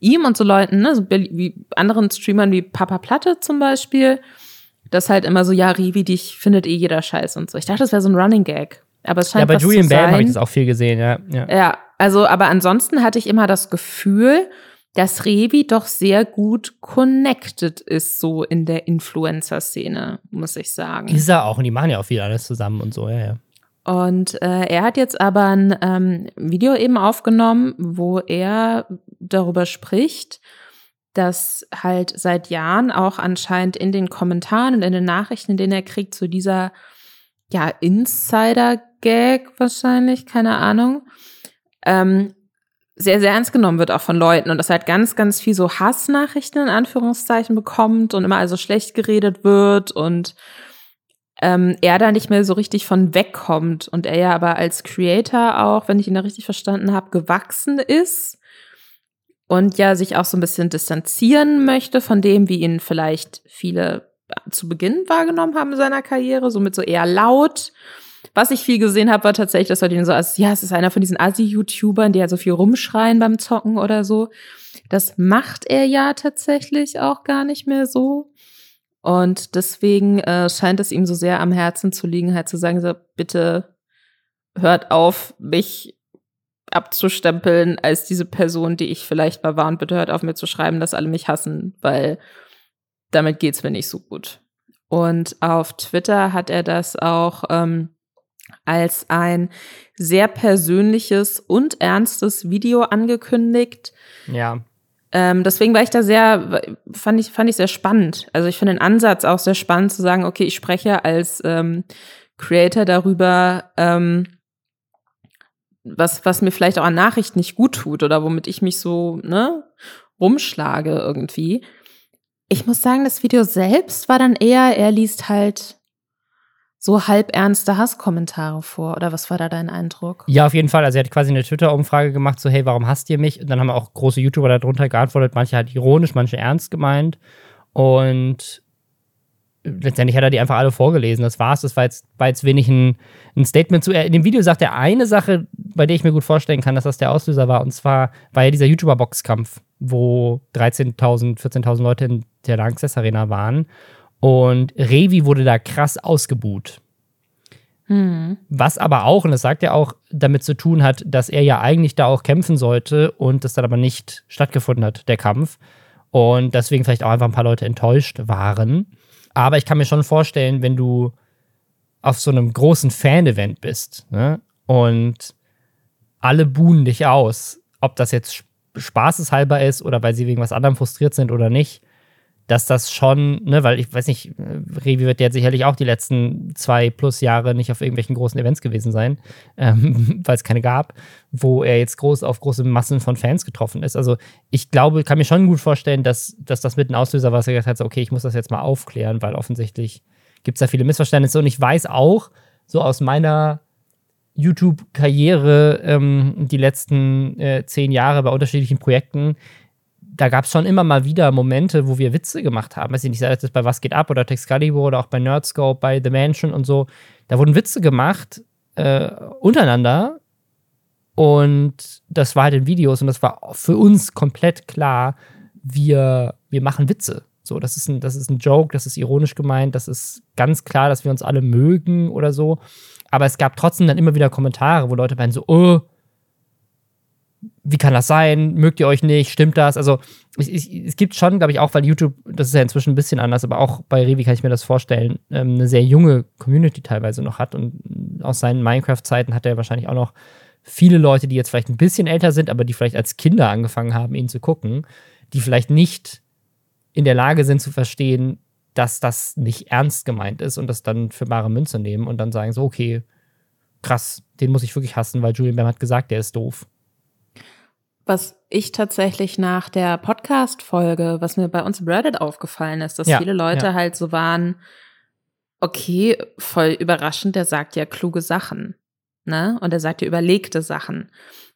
ihm und so Leuten, ne, so wie anderen Streamern wie Papa Platte zum Beispiel, das halt immer so, ja, Rivi, dich findet eh jeder Scheiß und so. Ich dachte, das wäre so ein Running Gag. Aber es scheint Ja, bei Julian Bam habe ich das auch viel gesehen, ja. ja. Ja, also, aber ansonsten hatte ich immer das Gefühl, dass Revi doch sehr gut connected ist, so in der Influencer-Szene, muss ich sagen. Ist er auch, und die machen ja auch viel alles zusammen und so, ja, ja. Und äh, er hat jetzt aber ein ähm, Video eben aufgenommen, wo er darüber spricht, dass halt seit Jahren auch anscheinend in den Kommentaren und in den Nachrichten, in denen er kriegt, so dieser ja Insider-Gag wahrscheinlich, keine Ahnung, ähm, sehr, sehr ernst genommen wird auch von Leuten und dass halt ganz, ganz viel so Hassnachrichten in Anführungszeichen bekommt und immer also schlecht geredet wird und ähm, er da nicht mehr so richtig von wegkommt und er ja aber als Creator auch, wenn ich ihn da richtig verstanden habe, gewachsen ist und ja sich auch so ein bisschen distanzieren möchte von dem, wie ihn vielleicht viele zu Beginn wahrgenommen haben in seiner Karriere, somit so eher laut. Was ich viel gesehen habe, war tatsächlich, dass Leute ihn so als, ja, es ist einer von diesen Assi-YouTubern, die halt so viel rumschreien beim Zocken oder so. Das macht er ja tatsächlich auch gar nicht mehr so. Und deswegen äh, scheint es ihm so sehr am Herzen zu liegen, halt zu sagen, so, bitte hört auf, mich abzustempeln als diese Person, die ich vielleicht mal war und bitte hört auf mir zu schreiben, dass alle mich hassen, weil damit geht's mir nicht so gut. Und auf Twitter hat er das auch ähm, als ein sehr persönliches und ernstes Video angekündigt. Ja. Ähm, deswegen war ich da sehr, fand ich, fand ich sehr spannend. Also ich finde den Ansatz auch sehr spannend zu sagen, okay, ich spreche als ähm, Creator darüber, ähm, was, was mir vielleicht auch an Nachrichten nicht gut tut oder womit ich mich so, ne, rumschlage irgendwie. Ich muss sagen, das Video selbst war dann eher, er liest halt so halb ernste Hasskommentare vor. Oder was war da dein Eindruck? Ja, auf jeden Fall. Also er hat quasi eine Twitter-Umfrage gemacht, so hey, warum hasst ihr mich? Und dann haben auch große YouTuber darunter geantwortet, manche halt ironisch, manche ernst gemeint. Und letztendlich hat er die einfach alle vorgelesen. Das war's. Das war jetzt, war jetzt wenig ein, ein Statement zu. In dem Video sagt er eine Sache, bei der ich mir gut vorstellen kann, dass das der Auslöser war. Und zwar war ja dieser YouTuber-Boxkampf, wo 13.000, 14.000 Leute in der Lanxess Arena waren. Und Revi wurde da krass ausgebuht. Hm. Was aber auch, und das sagt er auch, damit zu tun hat, dass er ja eigentlich da auch kämpfen sollte und das dann aber nicht stattgefunden hat, der Kampf. Und deswegen vielleicht auch einfach ein paar Leute enttäuscht waren. Aber ich kann mir schon vorstellen, wenn du auf so einem großen Fan-Event bist ne, und alle buhen dich aus, ob das jetzt spaßeshalber ist oder weil sie wegen was anderem frustriert sind oder nicht, dass das schon, ne, weil ich weiß nicht, Revi wird ja sicherlich auch die letzten zwei plus Jahre nicht auf irgendwelchen großen Events gewesen sein, ähm, weil es keine gab, wo er jetzt groß auf große Massen von Fans getroffen ist. Also ich glaube, kann mir schon gut vorstellen, dass, dass das mit ein Auslöser war, dass er gesagt hat, so, okay, ich muss das jetzt mal aufklären, weil offensichtlich gibt es da viele Missverständnisse. Und ich weiß auch, so aus meiner YouTube-Karriere ähm, die letzten äh, zehn Jahre bei unterschiedlichen Projekten, da gab es schon immer mal wieder Momente, wo wir Witze gemacht haben. Weiß ich nicht, sei das bei Was geht ab oder Texcalibur oder auch bei Nerdscope, bei The Mansion und so. Da wurden Witze gemacht äh, untereinander und das war halt in Videos und das war für uns komplett klar, wir, wir machen Witze. So, das ist, ein, das ist ein Joke, das ist ironisch gemeint, das ist ganz klar, dass wir uns alle mögen oder so. Aber es gab trotzdem dann immer wieder Kommentare, wo Leute meinen so, oh, wie kann das sein? Mögt ihr euch nicht? Stimmt das? Also, ich, ich, es gibt schon, glaube ich, auch, weil YouTube, das ist ja inzwischen ein bisschen anders, aber auch bei Revi kann ich mir das vorstellen, ähm, eine sehr junge Community teilweise noch hat. Und aus seinen Minecraft-Zeiten hat er wahrscheinlich auch noch viele Leute, die jetzt vielleicht ein bisschen älter sind, aber die vielleicht als Kinder angefangen haben, ihn zu gucken, die vielleicht nicht in der Lage sind zu verstehen, dass das nicht ernst gemeint ist und das dann für bare Münze nehmen und dann sagen so, okay, krass, den muss ich wirklich hassen, weil Julian Bam hat gesagt, der ist doof. Was ich tatsächlich nach der Podcast-Folge, was mir bei uns im Reddit aufgefallen ist, dass Ja, viele Leute ja. halt so waren, okay, voll überraschend, der sagt ja kluge Sachen. Ne? Und er sagt ja überlegte Sachen.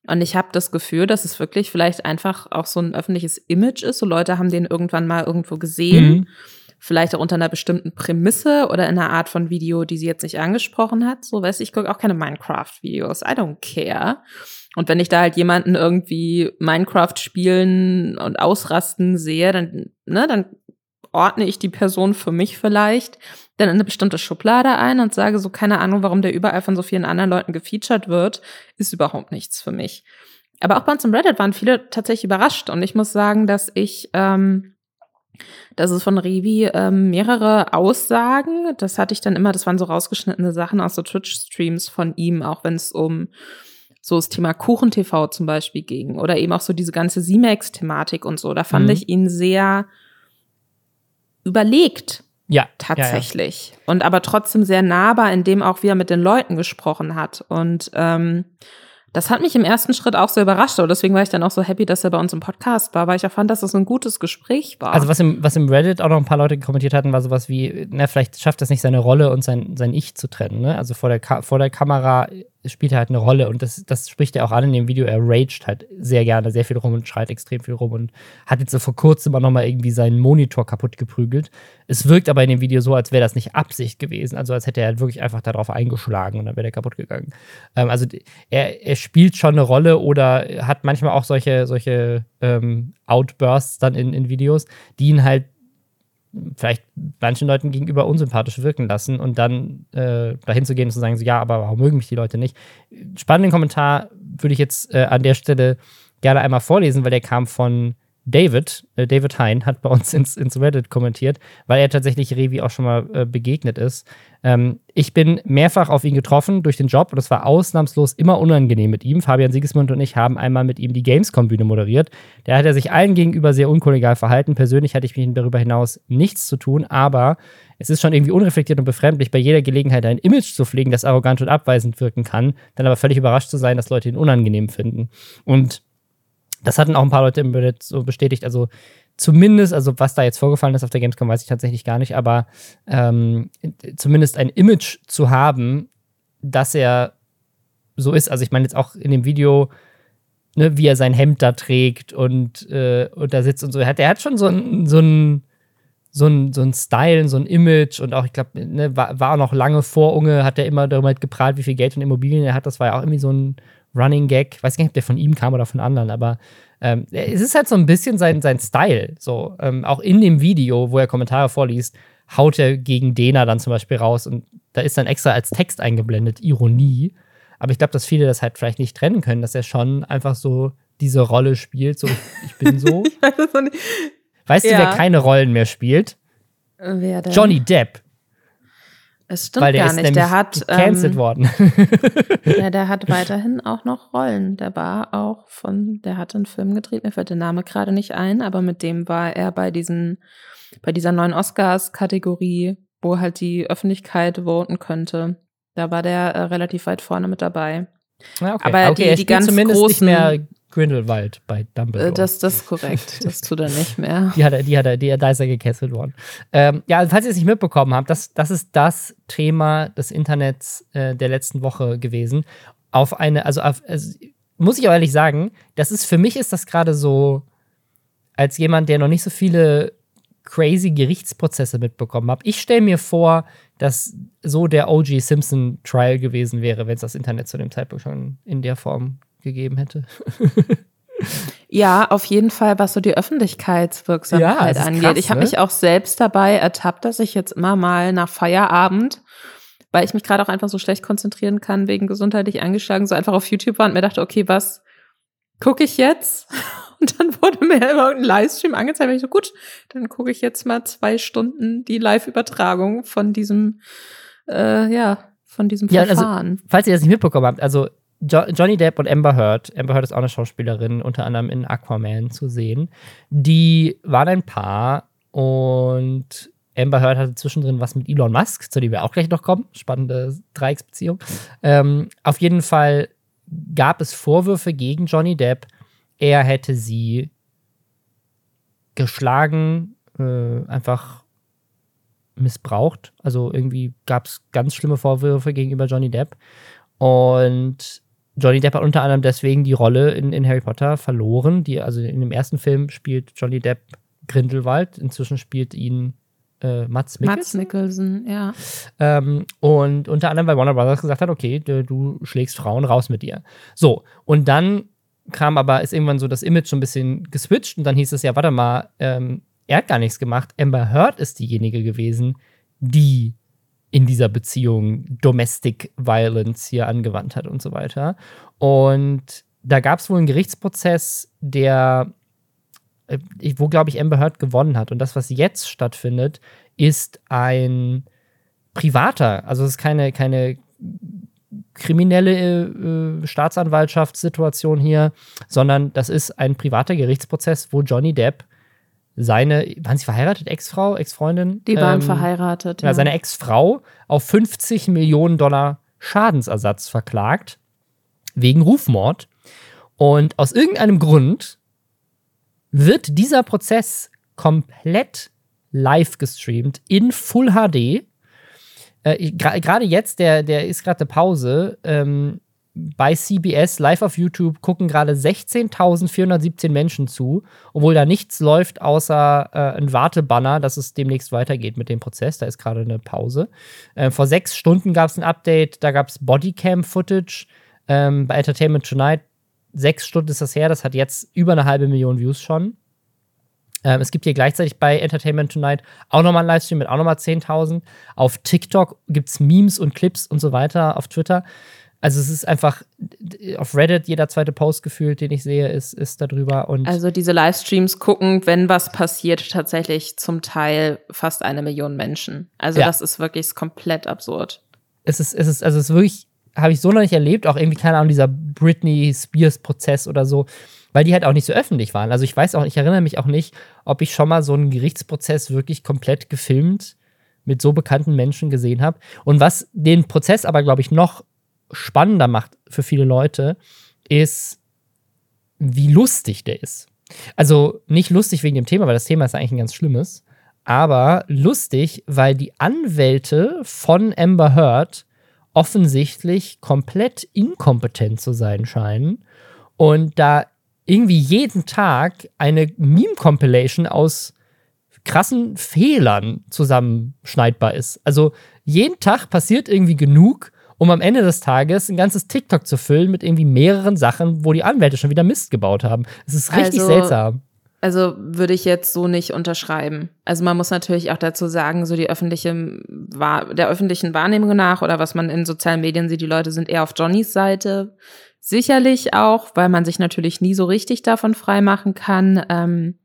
Und ich habe das Gefühl, dass es wirklich vielleicht einfach auch so ein öffentliches Image ist. So Leute haben den irgendwann mal irgendwo gesehen. Mhm. Vielleicht auch unter einer bestimmten Prämisse oder in einer Art von Video, die sie jetzt nicht angesprochen hat. So, weißt du, ich gucke auch keine Minecraft-Videos. I don't care. Und wenn ich da halt jemanden irgendwie Minecraft spielen und ausrasten sehe, dann, ne, dann ordne ich die Person für mich vielleicht dann in eine bestimmte Schublade ein und sage so, keine Ahnung, warum der überall von so vielen anderen Leuten gefeatured wird, ist überhaupt nichts für mich. Aber auch bei uns im Reddit waren viele tatsächlich überrascht und ich muss sagen, dass ich, ähm, dass es von Revi ähm, mehrere Aussagen, das hatte ich dann immer, das waren so rausgeschnittene Sachen aus so Twitch-Streams von ihm, auch wenn es um so das Thema Kuchen-TV zum Beispiel ging oder eben auch so diese ganze C-Max-Thematik und so. Da fand Mhm. ich ihn sehr überlegt Ja, tatsächlich. Und aber trotzdem sehr nahbar in dem auch, wie er mit den Leuten gesprochen hat. Und ähm, das hat mich im ersten Schritt auch sehr überrascht. Und deswegen war ich dann auch so happy, dass er bei uns im Podcast war, weil ich auch fand, dass das ein gutes Gespräch war. Also was im, was im Reddit auch noch ein paar Leute kommentiert hatten, war sowas wie, na, vielleicht schafft es nicht seine Rolle und sein, sein Ich zu trennen. Ne? Also vor der, Ka vor der Kamera spielt halt eine Rolle und das, das spricht er auch an in dem Video. Er raged halt sehr gerne, sehr viel rum und schreit extrem viel rum und hat jetzt so vor kurzem auch nochmal irgendwie seinen Monitor kaputt geprügelt. Es wirkt aber in dem Video so, als wäre das nicht Absicht gewesen, also als hätte er halt wirklich einfach darauf eingeschlagen und dann wäre der kaputt gegangen. Ähm, also er, er spielt schon eine Rolle oder hat manchmal auch solche, solche ähm, Outbursts dann in, in Videos, die ihn halt vielleicht manchen Leuten gegenüber unsympathisch wirken lassen und dann äh, dahin zu gehen und zu sagen, so, ja, aber warum mögen mich die Leute nicht? Spannenden Kommentar würde ich jetzt äh, an der Stelle gerne einmal vorlesen, weil der kam von David, äh, David Hein, hat bei uns ins, ins Reddit kommentiert, weil er tatsächlich Revi auch schon mal äh, begegnet ist. Ähm, ich bin mehrfach auf ihn getroffen durch den Job und es war ausnahmslos immer unangenehm mit ihm. Fabian Siegesmund und ich haben einmal mit ihm die Gamescom-Bühne moderiert. Da hat er sich allen gegenüber sehr unkollegial verhalten. Persönlich hatte ich mit ihm darüber hinaus nichts zu tun, aber es ist schon irgendwie unreflektiert und befremdlich, bei jeder Gelegenheit ein Image zu pflegen, das arrogant und abweisend wirken kann, dann aber völlig überrascht zu sein, dass Leute ihn unangenehm finden. Und das hatten auch ein paar Leute im Reddit so bestätigt. Also zumindest, also was da jetzt vorgefallen ist auf der Gamescom, weiß ich tatsächlich gar nicht, aber ähm, zumindest ein Image zu haben, dass er so ist. Also ich meine jetzt auch in dem Video, ne, wie er sein Hemd da trägt und, äh, und da sitzt und so. Er hat, er hat schon so ein, so ein so ein, so ein Style, so ein Image und auch, ich glaube, ne, war, war auch noch lange vor Unge, hat er immer darüber geprahlt, wie viel Geld und Immobilien er hat. Das war ja auch irgendwie so ein, Running Gag. Ich weiß gar nicht, ob der von ihm kam oder von anderen, aber ähm, es ist halt so ein bisschen sein, sein Style. So, ähm, auch in dem Video, wo er Kommentare vorliest, haut er gegen Dena dann zum Beispiel raus und da ist dann extra als Text eingeblendet, Ironie. Aber ich glaube, dass viele das halt vielleicht nicht trennen können, dass er schon einfach so diese Rolle spielt. So, ich bin so. ich weiß. Weißt ja. du, wer keine Rollen mehr spielt? Johnny Depp. Es stimmt gar nicht. Der hat cancelled ähm, worden. ja, der hat weiterhin auch noch Rollen. Der war auch von, der hat einen Film gedreht. Mir fällt der Name gerade nicht ein, aber mit dem war er bei diesen, bei dieser neuen Oscars-Kategorie, wo halt die Öffentlichkeit voten könnte. Da war der äh, relativ weit vorne mit dabei. Ja, okay. Aber okay, die, die ganz zumindest großen, nicht mehr Grindelwald bei Dumbledore. Äh, das, das ist korrekt. Das tut er nicht mehr. die hat er, die hat er, die, da ist er gekesselt worden. Ähm, ja, falls ihr es nicht mitbekommen habt, das, das ist das Thema des Internets äh, der letzten Woche gewesen. Auf eine, also, auf, also muss ich auch ehrlich sagen, das ist für mich ist das gerade so, als jemand, der noch nicht so viele crazy Gerichtsprozesse mitbekommen hat. Ich stelle mir vor, dass so der OG Simpson Trial gewesen wäre, wenn es das Internet zu dem Zeitpunkt schon in der Form gegeben hätte. ja, auf jeden Fall, was so die Öffentlichkeitswirksamkeit ja, angeht. Krass, ich habe ne? mich auch selbst dabei ertappt, dass ich jetzt immer mal nach Feierabend, weil ich mich gerade auch einfach so schlecht konzentrieren kann, wegen gesundheitlich angeschlagen, so einfach auf YouTube war und mir dachte, okay, was gucke ich jetzt? Und dann wurde mir immer ein Livestream angezeigt, und ich so, gut, dann gucke ich jetzt mal zwei Stunden die Live-Übertragung von diesem, äh, ja, von diesem ja, also, Verfahren. Also, falls ihr das nicht mitbekommen habt, also jo Johnny Depp und Amber Heard, Amber Heard ist auch eine Schauspielerin, unter anderem in Aquaman zu sehen, die waren ein Paar und Amber Heard hatte zwischendrin was mit Elon Musk, zu dem wir auch gleich noch kommen. Spannende Dreiecksbeziehung. Ähm, auf jeden Fall gab es Vorwürfe gegen Johnny Depp, er hätte sie geschlagen, äh, einfach missbraucht. Also irgendwie gab es ganz schlimme Vorwürfe gegenüber Johnny Depp. Und Johnny Depp hat unter anderem deswegen die Rolle in, in Harry Potter verloren. Die, also in dem ersten Film spielt Johnny Depp Grindelwald, inzwischen spielt ihn äh, Mats Mikkelsen. Mats Mikkelsen, ja. Ähm, und unter anderem, weil Warner Brothers gesagt hat, okay, du, du, schlägst Frauen raus mit dir. So, und dann kam aber, ist irgendwann so das Image so ein bisschen geswitcht und dann hieß es ja, warte mal, ähm, er hat gar nichts gemacht. Amber Heard ist diejenige gewesen, die in dieser Beziehung Domestic Violence hier angewandt hat und so weiter. Und da gab es wohl einen Gerichtsprozess, der, äh, wo, glaube ich, Amber Heard gewonnen hat. Und das, was jetzt stattfindet, ist ein privater, also es ist keine, keine kriminelle äh, Staatsanwaltschaftssituation hier, sondern das ist ein privater Gerichtsprozess, wo Johnny Depp seine, waren sie verheiratet, Ex-Frau, Ex-Freundin? Die waren ähm, verheiratet, ja. Seine Ex-Frau auf 50 Millionen Dollar Schadensersatz verklagt, wegen Rufmord. Und aus irgendeinem Grund wird dieser Prozess komplett live gestreamt in Full HD. Äh, gerade jetzt, der, der ist gerade eine Pause. Ähm, bei CBS live auf YouTube gucken gerade 16.417 Menschen zu, obwohl da nichts läuft außer äh, ein Wartebanner, dass es demnächst weitergeht mit dem Prozess. Da ist gerade eine Pause. Äh, vor sechs Stunden gab es ein Update, da gab es Bodycam-Footage ähm, bei Entertainment Tonight. Sechs Stunden ist das her, das hat jetzt über eine halbe Million Views schon. Ähm, es gibt hier gleichzeitig bei Entertainment Tonight auch nochmal einen Livestream mit auch nochmal 10.000. Auf TikTok gibt es Memes und Clips und so weiter, auf Twitter. Also es ist einfach auf Reddit jeder zweite Post gefühlt, den ich sehe, ist, ist darüber. Und also diese Livestreams gucken, wenn was passiert, tatsächlich zum Teil fast eine Million Menschen. Also ja. das ist wirklich komplett absurd. Es ist, es ist, also es ist wirklich, habe ich so noch nicht erlebt, auch irgendwie, keine Ahnung, dieser Britney Spears-Prozess oder so weil die halt auch nicht so öffentlich waren. Also ich weiß auch, ich erinnere mich auch nicht, ob ich schon mal so einen Gerichtsprozess wirklich komplett gefilmt mit so bekannten Menschen gesehen habe. Und was den Prozess aber, glaube ich, noch spannender macht für viele Leute, ist, wie lustig der ist. Also nicht lustig wegen dem Thema, weil das Thema ist eigentlich ein ganz schlimmes, aber lustig, weil die Anwälte von Amber Heard offensichtlich komplett inkompetent zu sein scheinen und da irgendwie jeden Tag eine Meme-Compilation aus krassen Fehlern zusammenschneidbar ist. Also jeden Tag passiert irgendwie genug, um am Ende des Tages ein ganzes TikTok zu füllen mit irgendwie mehreren Sachen, wo die Anwälte schon wieder Mist gebaut haben. Es ist richtig also, seltsam. Also würde ich jetzt so nicht unterschreiben. Also man muss natürlich auch dazu sagen, so die öffentliche, der öffentlichen Wahrnehmung nach oder was man in sozialen Medien sieht, die Leute sind eher auf Johnnys Seite. Sicherlich auch, weil man sich natürlich nie so richtig davon freimachen kann, ähm,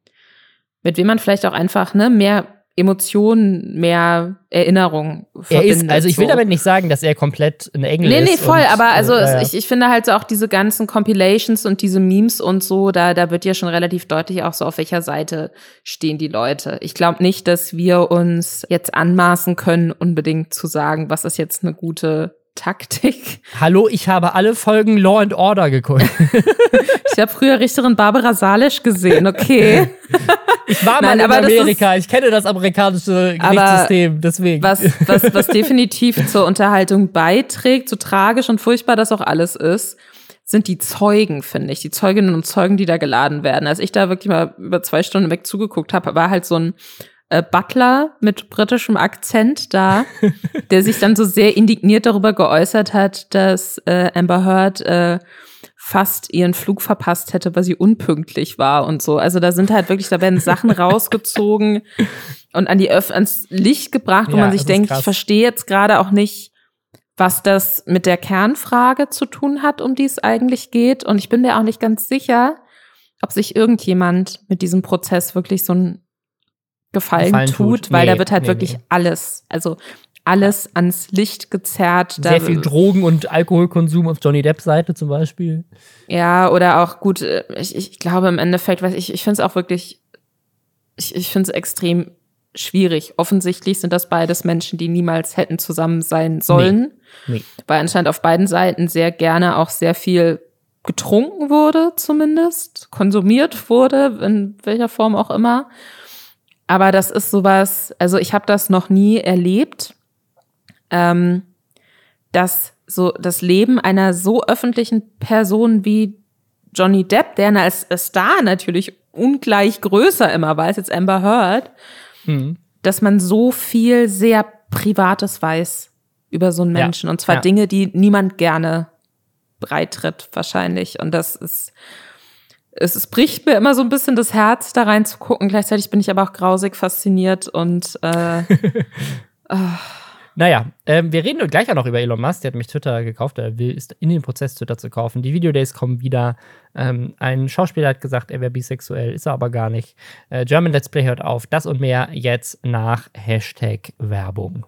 mit wem man vielleicht auch einfach ne, mehr Emotionen, mehr Erinnerung verbindet. Er ist, also ich will so. damit nicht sagen, dass er komplett ein Engel ist. Nee, nee, voll, und, aber also äh, ich, ich finde halt so auch diese ganzen Compilations und diese Memes und so, da, da wird ja schon relativ deutlich auch so, auf welcher Seite stehen die Leute. Ich glaube nicht, dass wir uns jetzt anmaßen können, unbedingt zu sagen, was ist jetzt eine gute Taktik. Hallo, ich habe alle Folgen Law and Order geguckt. ich habe früher Richterin Barbara Salisch gesehen, okay. Ich war mal Nein, in Amerika, ist, ich kenne das amerikanische Gerichtssystem, deswegen. Was, was, was definitiv zur Unterhaltung beiträgt, so tragisch und furchtbar das auch alles ist, sind die Zeugen, finde ich. Die Zeuginnen und Zeugen, die da geladen werden. Als ich da wirklich mal über zwei Stunden weg zugeguckt habe, war halt so ein äh, Butler mit britischem Akzent da, der sich dann so sehr indigniert darüber geäußert hat, dass äh, Amber Heard äh, fast ihren Flug verpasst hätte, weil sie unpünktlich war und so. Also da sind halt wirklich, da werden Sachen rausgezogen und an die Öff ans Licht gebracht, wo ja, man sich denkt, ich verstehe jetzt gerade auch nicht, was das mit der Kernfrage zu tun hat, um die es eigentlich geht. Und ich bin mir auch nicht ganz sicher, ob sich irgendjemand mit diesem Prozess wirklich so ein Gefallen, Gefallen tut, tut, weil nee, da wird halt nee, wirklich nee. alles, also alles ans Licht gezerrt. Sehr viel Drogen- und Alkoholkonsum auf Johnny Depps Seite zum Beispiel. Ja, oder auch gut, äh, ich, ich glaube im Endeffekt, was ich, ich finde es auch wirklich, ich, ich finde es extrem schwierig. Offensichtlich sind das beides Menschen, die niemals hätten zusammen sein sollen. Nee. nee. Weil anscheinend auf beiden Seiten sehr gerne auch sehr viel getrunken wurde, zumindest, konsumiert wurde, in welcher Form auch immer. Aber das ist sowas, also ich habe das noch nie erlebt, ähm, dass so das Leben einer so öffentlichen Person wie Johnny Depp, der als Star natürlich ungleich größer immer war als jetzt Amber Heard, hm. dass man so viel sehr Privates weiß über so einen Menschen. Ja. Und zwar ja. Dinge, die niemand gerne breitritt, wahrscheinlich. Und das ist es, es bricht mir immer so ein bisschen das Herz, da reinzugucken. Gleichzeitig bin ich aber auch grausig fasziniert und äh, oh. Naja, ähm, wir reden gleich auch noch über Elon Musk. Der hat mich Twitter gekauft. Er will, ist in den Prozess, Twitter zu kaufen. Die Videodays kommen wieder. Ähm, ein Schauspieler hat gesagt, er wäre bisexuell, ist er aber gar nicht. Äh, German Let's Play hört auf. Das und mehr jetzt nach Hashtag Werbung.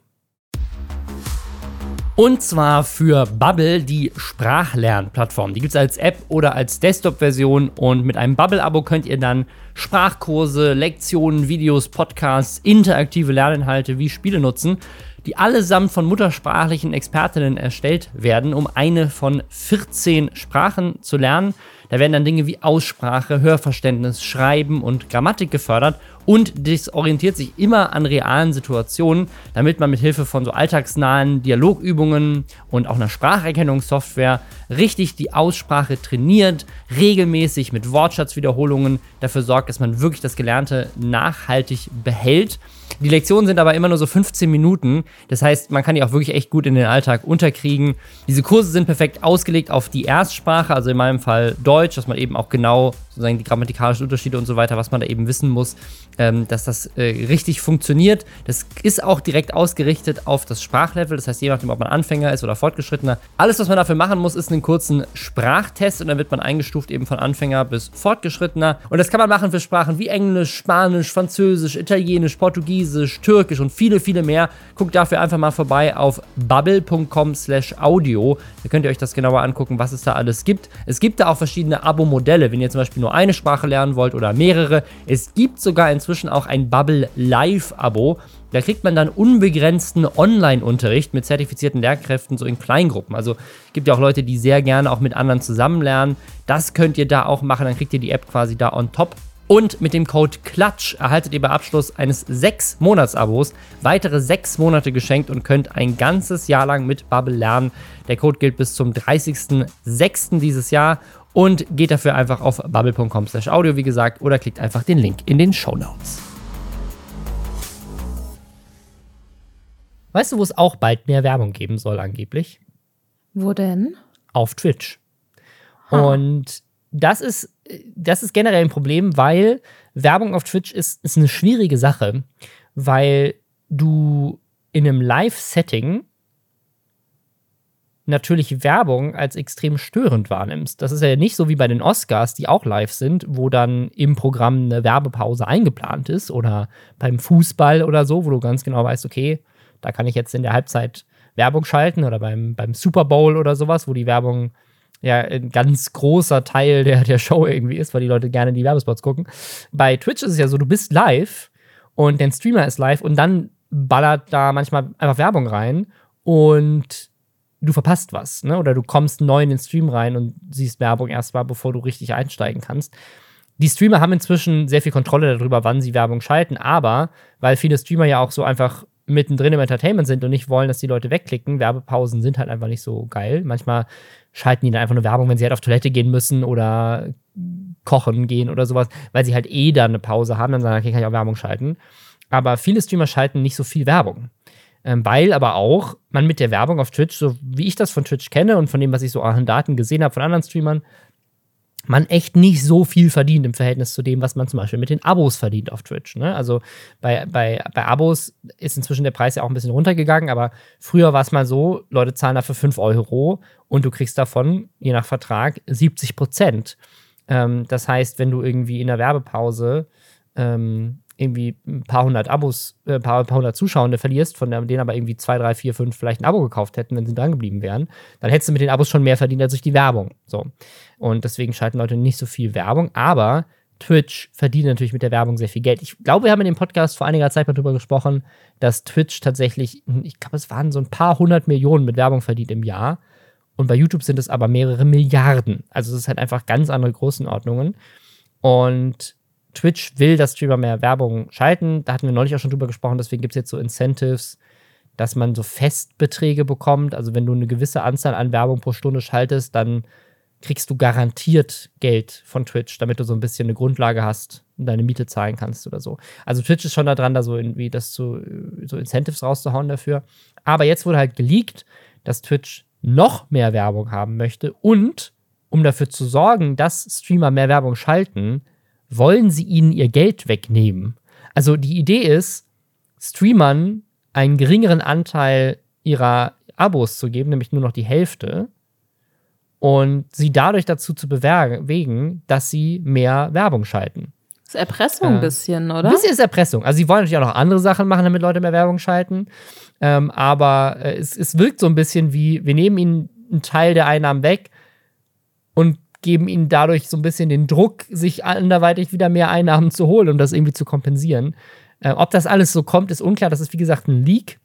Und zwar für Bubble, die Sprachlernplattform. Die gibt es als App oder als Desktop-Version. Und mit einem Bubble-Abo könnt ihr dann Sprachkurse, Lektionen, Videos, Podcasts, interaktive Lerninhalte wie Spiele nutzen. die allesamt von muttersprachlichen Expertinnen erstellt werden, um eine von 14 Sprachen zu lernen. Da werden dann Dinge wie Aussprache, Hörverständnis, Schreiben und Grammatik gefördert und das orientiert sich immer an realen Situationen, damit man mit Hilfe von so alltagsnahen Dialogübungen und auch einer Spracherkennungssoftware richtig die Aussprache trainiert, regelmäßig mit Wortschatzwiederholungen dafür sorgt, dass man wirklich das Gelernte nachhaltig behält. Die Lektionen sind aber immer nur so 15 Minuten. Das heißt, man kann die auch wirklich echt gut in den Alltag unterkriegen. Diese Kurse sind perfekt ausgelegt auf die Erstsprache, also in meinem Fall Deutsch, dass man eben auch genau sozusagen die grammatikalischen Unterschiede und so weiter, was man da eben wissen muss, ähm, dass das äh, richtig funktioniert. Das ist auch direkt ausgerichtet auf das Sprachlevel. Das heißt, je nachdem, ob man Anfänger ist oder Fortgeschrittener. Alles, was man dafür machen muss, ist einen kurzen Sprachtest und dann wird man eingestuft eben von Anfänger bis Fortgeschrittener. Und das kann man machen für Sprachen wie Englisch, Spanisch, Französisch, Italienisch, Portugiesisch, Türkisch und viele, viele mehr. Guckt dafür einfach mal vorbei auf bubble.com slash audio. Da könnt ihr euch das genauer angucken, was es da alles gibt. Es gibt da auch verschiedene Abo-Modelle. Wenn ihr zum Beispiel nur eine Sprache lernen wollt oder mehrere. Es gibt sogar inzwischen auch ein Bubble Live-Abo. Da kriegt man dann unbegrenzten Online-Unterricht mit zertifizierten Lehrkräften so in Kleingruppen. Also gibt ja auch Leute, die sehr gerne auch mit anderen zusammen lernen. Das könnt ihr da auch machen. Dann kriegt ihr die App quasi da on top. Und mit dem Code KLATSCH erhaltet ihr bei Abschluss eines 6-Monats-Abos weitere 6 Monate geschenkt und könnt ein ganzes Jahr lang mit Bubble lernen. Der Code gilt bis zum 30.06. dieses Jahr und geht dafür einfach auf bubble.com slash audio, wie gesagt, oder klickt einfach den Link in den Show Notes. Weißt du, wo es auch bald mehr Werbung geben soll, angeblich? Wo denn? Auf Twitch. Ha. Und das ist, das ist generell ein Problem, weil Werbung auf Twitch ist, ist eine schwierige Sache, weil du in einem Live-Setting natürlich Werbung als extrem störend wahrnimmst. Das ist ja nicht so wie bei den Oscars, die auch live sind, wo dann im Programm eine Werbepause eingeplant ist oder beim Fußball oder so, wo du ganz genau weißt, okay, da kann ich jetzt in der Halbzeit Werbung schalten oder beim, beim Super Bowl oder sowas, wo die Werbung ja ein ganz großer Teil der, der Show irgendwie ist, weil die Leute gerne die Werbespots gucken. Bei Twitch ist es ja so, du bist live und dein Streamer ist live und dann ballert da manchmal einfach Werbung rein und du verpasst was, ne? Oder du kommst neu in den Stream rein und siehst Werbung erstmal, bevor du richtig einsteigen kannst. Die Streamer haben inzwischen sehr viel Kontrolle darüber, wann sie Werbung schalten, aber weil viele Streamer ja auch so einfach mittendrin im Entertainment sind und nicht wollen, dass die Leute wegklicken, Werbepausen sind halt einfach nicht so geil. Manchmal schalten die dann einfach nur Werbung, wenn sie halt auf Toilette gehen müssen oder kochen gehen oder sowas, weil sie halt eh da eine Pause haben, dann sagen, okay, kann ich auch Werbung schalten. Aber viele Streamer schalten nicht so viel Werbung. Ähm, weil aber auch man mit der Werbung auf Twitch, so wie ich das von Twitch kenne und von dem, was ich so an Daten gesehen habe von anderen Streamern, man echt nicht so viel verdient im Verhältnis zu dem, was man zum Beispiel mit den Abos verdient auf Twitch. Ne? Also bei, bei, bei Abos ist inzwischen der Preis ja auch ein bisschen runtergegangen, aber früher war es mal so, Leute zahlen dafür 5 Euro und du kriegst davon, je nach Vertrag, 70 Prozent. Ähm, das heißt, wenn du irgendwie in der Werbepause ähm, irgendwie ein paar hundert Abos, äh, ein paar, paar hundert Zuschauer verlierst, von denen aber irgendwie zwei, drei, vier, fünf vielleicht ein Abo gekauft hätten, wenn sie dran geblieben wären, dann hättest du mit den Abos schon mehr verdient als durch die Werbung. So. Und deswegen schalten Leute nicht so viel Werbung, aber Twitch verdient natürlich mit der Werbung sehr viel Geld. Ich glaube, wir haben in dem Podcast vor einiger Zeit mal drüber gesprochen, dass Twitch tatsächlich, ich glaube, es waren so ein paar hundert Millionen mit Werbung verdient im Jahr. Und bei YouTube sind es aber mehrere Milliarden. Also es ist halt einfach ganz andere Größenordnungen. Und Twitch will, dass Streamer mehr Werbung schalten. Da hatten wir neulich auch schon drüber gesprochen, deswegen gibt es jetzt so Incentives, dass man so Festbeträge bekommt. Also wenn du eine gewisse Anzahl an Werbung pro Stunde schaltest, dann kriegst du garantiert Geld von Twitch, damit du so ein bisschen eine Grundlage hast und deine Miete zahlen kannst oder so. Also Twitch ist schon da dran, da so irgendwie das zu, so Incentives rauszuhauen dafür. Aber jetzt wurde halt geleakt, dass Twitch noch mehr Werbung haben möchte und um dafür zu sorgen, dass Streamer mehr Werbung schalten, wollen sie ihnen ihr Geld wegnehmen. Also die Idee ist, Streamern einen geringeren Anteil ihrer Abos zu geben, nämlich nur noch die Hälfte, und sie dadurch dazu zu bewegen, dass sie mehr Werbung schalten. Das ist Erpressung ein äh, bisschen, oder? Ein bisschen ist Erpressung. Also sie wollen natürlich auch noch andere Sachen machen, damit Leute mehr Werbung schalten. Ähm, aber äh, es, es wirkt so ein bisschen wie, wir nehmen ihnen einen Teil der Einnahmen weg und geben ihnen dadurch so ein bisschen den Druck, sich anderweitig wieder mehr Einnahmen zu holen, um das irgendwie zu kompensieren. Äh, ob das alles so kommt, ist unklar. Das ist wie gesagt ein Leak.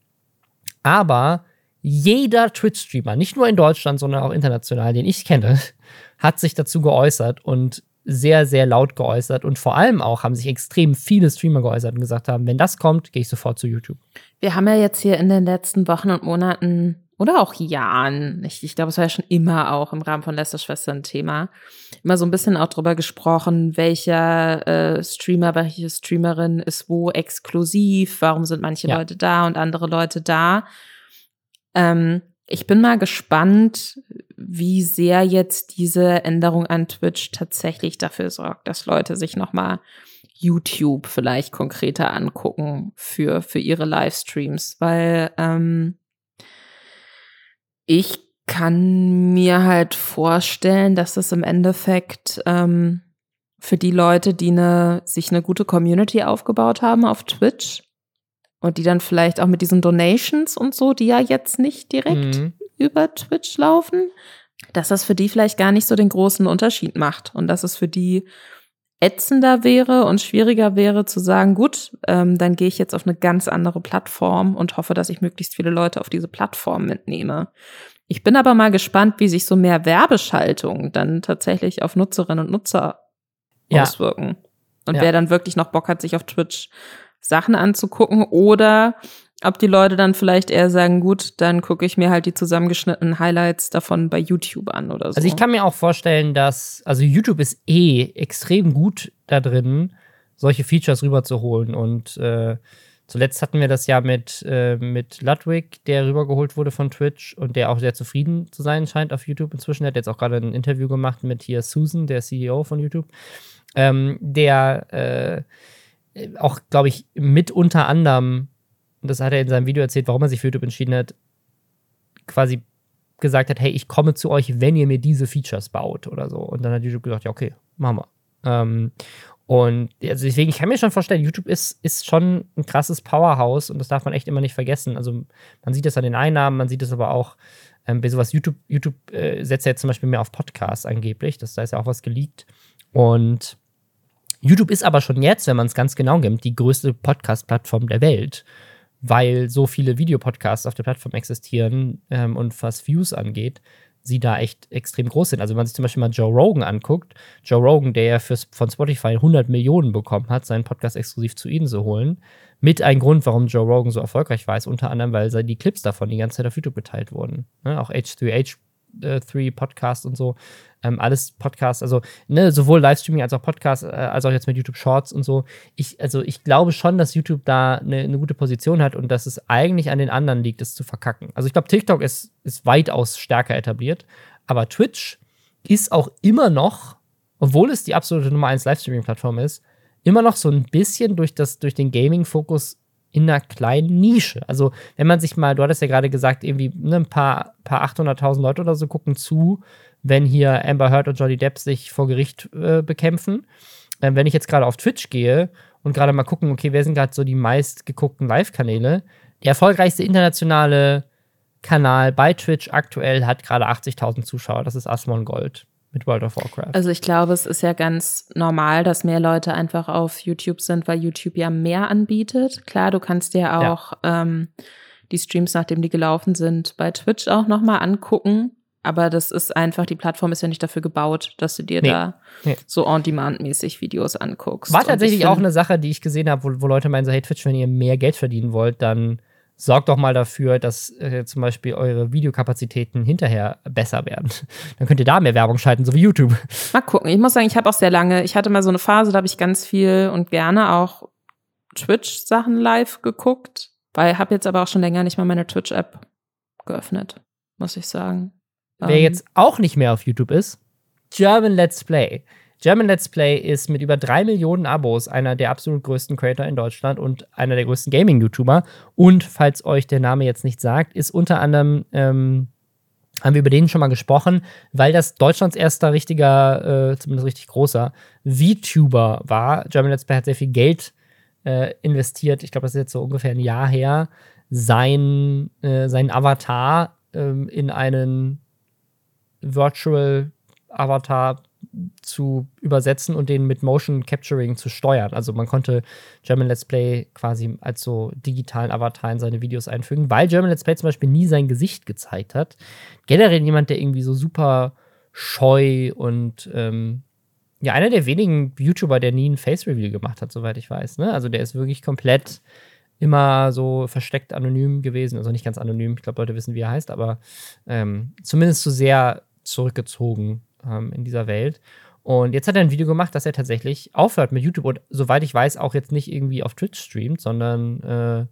Aber jeder Twitch-Streamer, nicht nur in Deutschland, sondern auch international, den ich kenne, hat sich dazu geäußert und sehr, sehr laut geäußert. Und vor allem auch haben sich extrem viele Streamer geäußert und gesagt haben, wenn das kommt, gehe ich sofort zu YouTube. Wir haben ja jetzt hier in den letzten Wochen und Monaten oder auch Jahren, ich, ich glaube, es war ja schon immer auch im Rahmen von Lästerschwester ein Thema, immer so ein bisschen auch drüber gesprochen, welcher äh, Streamer, welche Streamerin ist wo exklusiv, warum sind manche ja. Leute da und andere Leute da. Ähm, ich bin mal gespannt, wie sehr jetzt diese Änderung an Twitch tatsächlich dafür sorgt, dass Leute sich nochmal YouTube vielleicht konkreter angucken für, für ihre Livestreams, weil ähm, ich kann mir halt vorstellen, dass das im Endeffekt ähm, für die Leute, die eine, sich eine gute Community aufgebaut haben auf Twitch und die dann vielleicht auch mit diesen Donations und so, die ja jetzt nicht direkt mhm. über Twitch laufen, dass das für die vielleicht gar nicht so den großen Unterschied macht und dass es für die ätzender wäre und schwieriger wäre zu sagen, gut, ähm, dann gehe ich jetzt auf eine ganz andere Plattform und hoffe, dass ich möglichst viele Leute auf diese Plattform mitnehme. Ich bin aber mal gespannt, wie sich so mehr Werbeschaltungen dann tatsächlich auf Nutzerinnen und Nutzer ja. auswirken. Und ja. wer dann wirklich noch Bock hat, sich auf Twitch Sachen anzugucken oder ob die Leute dann vielleicht eher sagen, gut, dann gucke ich mir halt die zusammengeschnittenen Highlights davon bei YouTube an oder so. Also ich kann mir auch vorstellen, dass, also YouTube ist eh extrem gut da drin, solche Features rüberzuholen. Und äh, zuletzt hatten wir das ja mit, äh, mit Ludwig, der rübergeholt wurde von Twitch und der auch sehr zufrieden zu sein scheint auf YouTube inzwischen. Der hat jetzt auch gerade ein Interview gemacht mit hier Susan, der CEO von YouTube, ähm, der äh, auch, glaube ich, mit unter anderem und das hat er in seinem Video erzählt, warum er sich für YouTube entschieden hat, quasi gesagt hat, hey, ich komme zu euch, wenn ihr mir diese Features baut oder so. Und dann hat YouTube gesagt, ja, okay, machen wir. Ähm, und also deswegen, ich kann mir schon vorstellen, YouTube ist, ist schon ein krasses Powerhouse und das darf man echt immer nicht vergessen. Also man sieht das an den Einnahmen, man sieht es aber auch ähm, bei sowas, YouTube, YouTube äh, setzt ja jetzt zum Beispiel mehr auf Podcasts angeblich, das, da ist ja auch was geleakt. Und YouTube ist aber schon jetzt, wenn man es ganz genau nimmt, die größte Podcast-Plattform der Welt weil so viele Videopodcasts auf der Plattform existieren ähm, und was Views angeht, sie da echt extrem groß sind. Also wenn man sich zum Beispiel mal Joe Rogan anguckt, Joe Rogan, der ja für, von Spotify 100 Millionen bekommen hat, seinen Podcast exklusiv zu ihnen zu holen, mit ein Grund, warum Joe Rogan so erfolgreich war, ist unter anderem, weil die Clips davon die ganze Zeit auf YouTube geteilt wurden. Ne? Auch H3H äh, Three Podcast und so. Ähm, alles Podcasts, also ne, sowohl Livestreaming als auch Podcast, äh, als auch jetzt mit YouTube Shorts und so. Ich, also ich glaube schon, dass YouTube da eine, eine gute Position hat und dass es eigentlich an den anderen liegt, es zu verkacken. Also ich glaube, TikTok ist, ist weitaus stärker etabliert, aber Twitch ist auch immer noch, obwohl es die absolute Nummer 1 Livestreaming-Plattform ist, immer noch so ein bisschen durch, das, durch den Gaming-Fokus in einer kleinen Nische. Also, wenn man sich mal, du hattest ja gerade gesagt, irgendwie ne, ein paar, paar 800.000 Leute oder so gucken zu, wenn hier Amber Heard und Johnny Depp sich vor Gericht äh, bekämpfen. Ähm, wenn ich jetzt gerade auf Twitch gehe und gerade mal gucken, okay, wer sind gerade so die meist geguckten Live-Kanäle? Der erfolgreichste internationale Kanal bei Twitch aktuell hat gerade 80.000 Zuschauer. Das ist Asmon Gold mit World of Warcraft. Also ich glaube, es ist ja ganz normal, dass mehr Leute einfach auf YouTube sind, weil YouTube ja mehr anbietet. Klar, du kannst dir auch ja. ähm, die Streams, nachdem die gelaufen sind, bei Twitch auch nochmal angucken. Aber das ist einfach, die Plattform ist ja nicht dafür gebaut, dass du dir nee. da nee. so on-demand-mäßig Videos anguckst. War tatsächlich auch eine Sache, die ich gesehen habe, wo, wo Leute meinen, so, hey Twitch, wenn ihr mehr Geld verdienen wollt, dann sorgt doch mal dafür, dass äh, zum Beispiel eure Videokapazitäten hinterher besser werden. Dann könnt ihr da mehr Werbung schalten, so wie YouTube. Mal gucken. Ich muss sagen, ich habe auch sehr lange, ich hatte mal so eine Phase, da habe ich ganz viel und gerne auch Twitch-Sachen live geguckt, weil habe jetzt aber auch schon länger nicht mal meine Twitch-App geöffnet, muss ich sagen. Wer ähm, jetzt auch nicht mehr auf YouTube ist, German Let's Play. German Let's Play ist mit über drei Millionen Abos einer der absolut größten Creator in Deutschland und einer der größten Gaming-YouTuber. Und falls euch der Name jetzt nicht sagt, ist unter anderem, ähm, haben wir über den schon mal gesprochen, weil das Deutschlands erster richtiger, äh, zumindest richtig großer VTuber war. German Let's Play hat sehr viel Geld äh, investiert. Ich glaube, das ist jetzt so ungefähr ein Jahr her. Sein, äh, sein Avatar ähm, in einen Virtual Avatar zu übersetzen und den mit Motion Capturing zu steuern. Also man konnte German Let's Play quasi als so digitalen Avatar in seine Videos einfügen, weil German Let's Play zum Beispiel nie sein Gesicht gezeigt hat. Generell jemand, der irgendwie so super scheu und ähm, ja, einer der wenigen YouTuber, der nie ein Face-Reveal gemacht hat, soweit ich weiß. Ne? Also der ist wirklich komplett immer so versteckt anonym gewesen. Also nicht ganz anonym, ich glaube, Leute wissen, wie er heißt, aber ähm, zumindest so sehr zurückgezogen ähm, in dieser Welt. Und jetzt hat er ein Video gemacht, dass er tatsächlich aufhört mit YouTube und soweit ich weiß, auch jetzt nicht irgendwie auf Twitch streamt, sondern äh,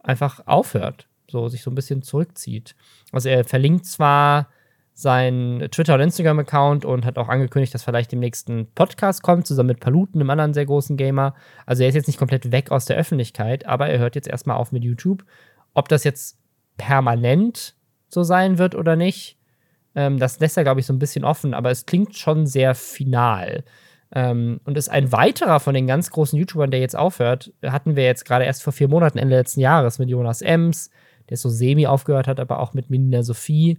einfach aufhört, so sich so ein bisschen zurückzieht. Also er verlinkt zwar seinen Twitter- und Instagram-Account und hat auch angekündigt, dass vielleicht dem nächsten Podcast kommt, zusammen mit Paluten, einem anderen sehr großen Gamer. Also er ist jetzt nicht komplett weg aus der Öffentlichkeit, aber er hört jetzt erstmal auf mit YouTube. Ob das jetzt permanent so sein wird oder nicht, ähm, das lässt er, glaube ich, so ein bisschen offen, aber es klingt schon sehr final. Ähm, und ist ein weiterer von den ganz großen YouTubern, der jetzt aufhört, hatten wir jetzt gerade erst vor vier Monaten, Ende letzten Jahres, mit Jonas Ems, der so semi aufgehört hat, aber auch mit Menina Sophie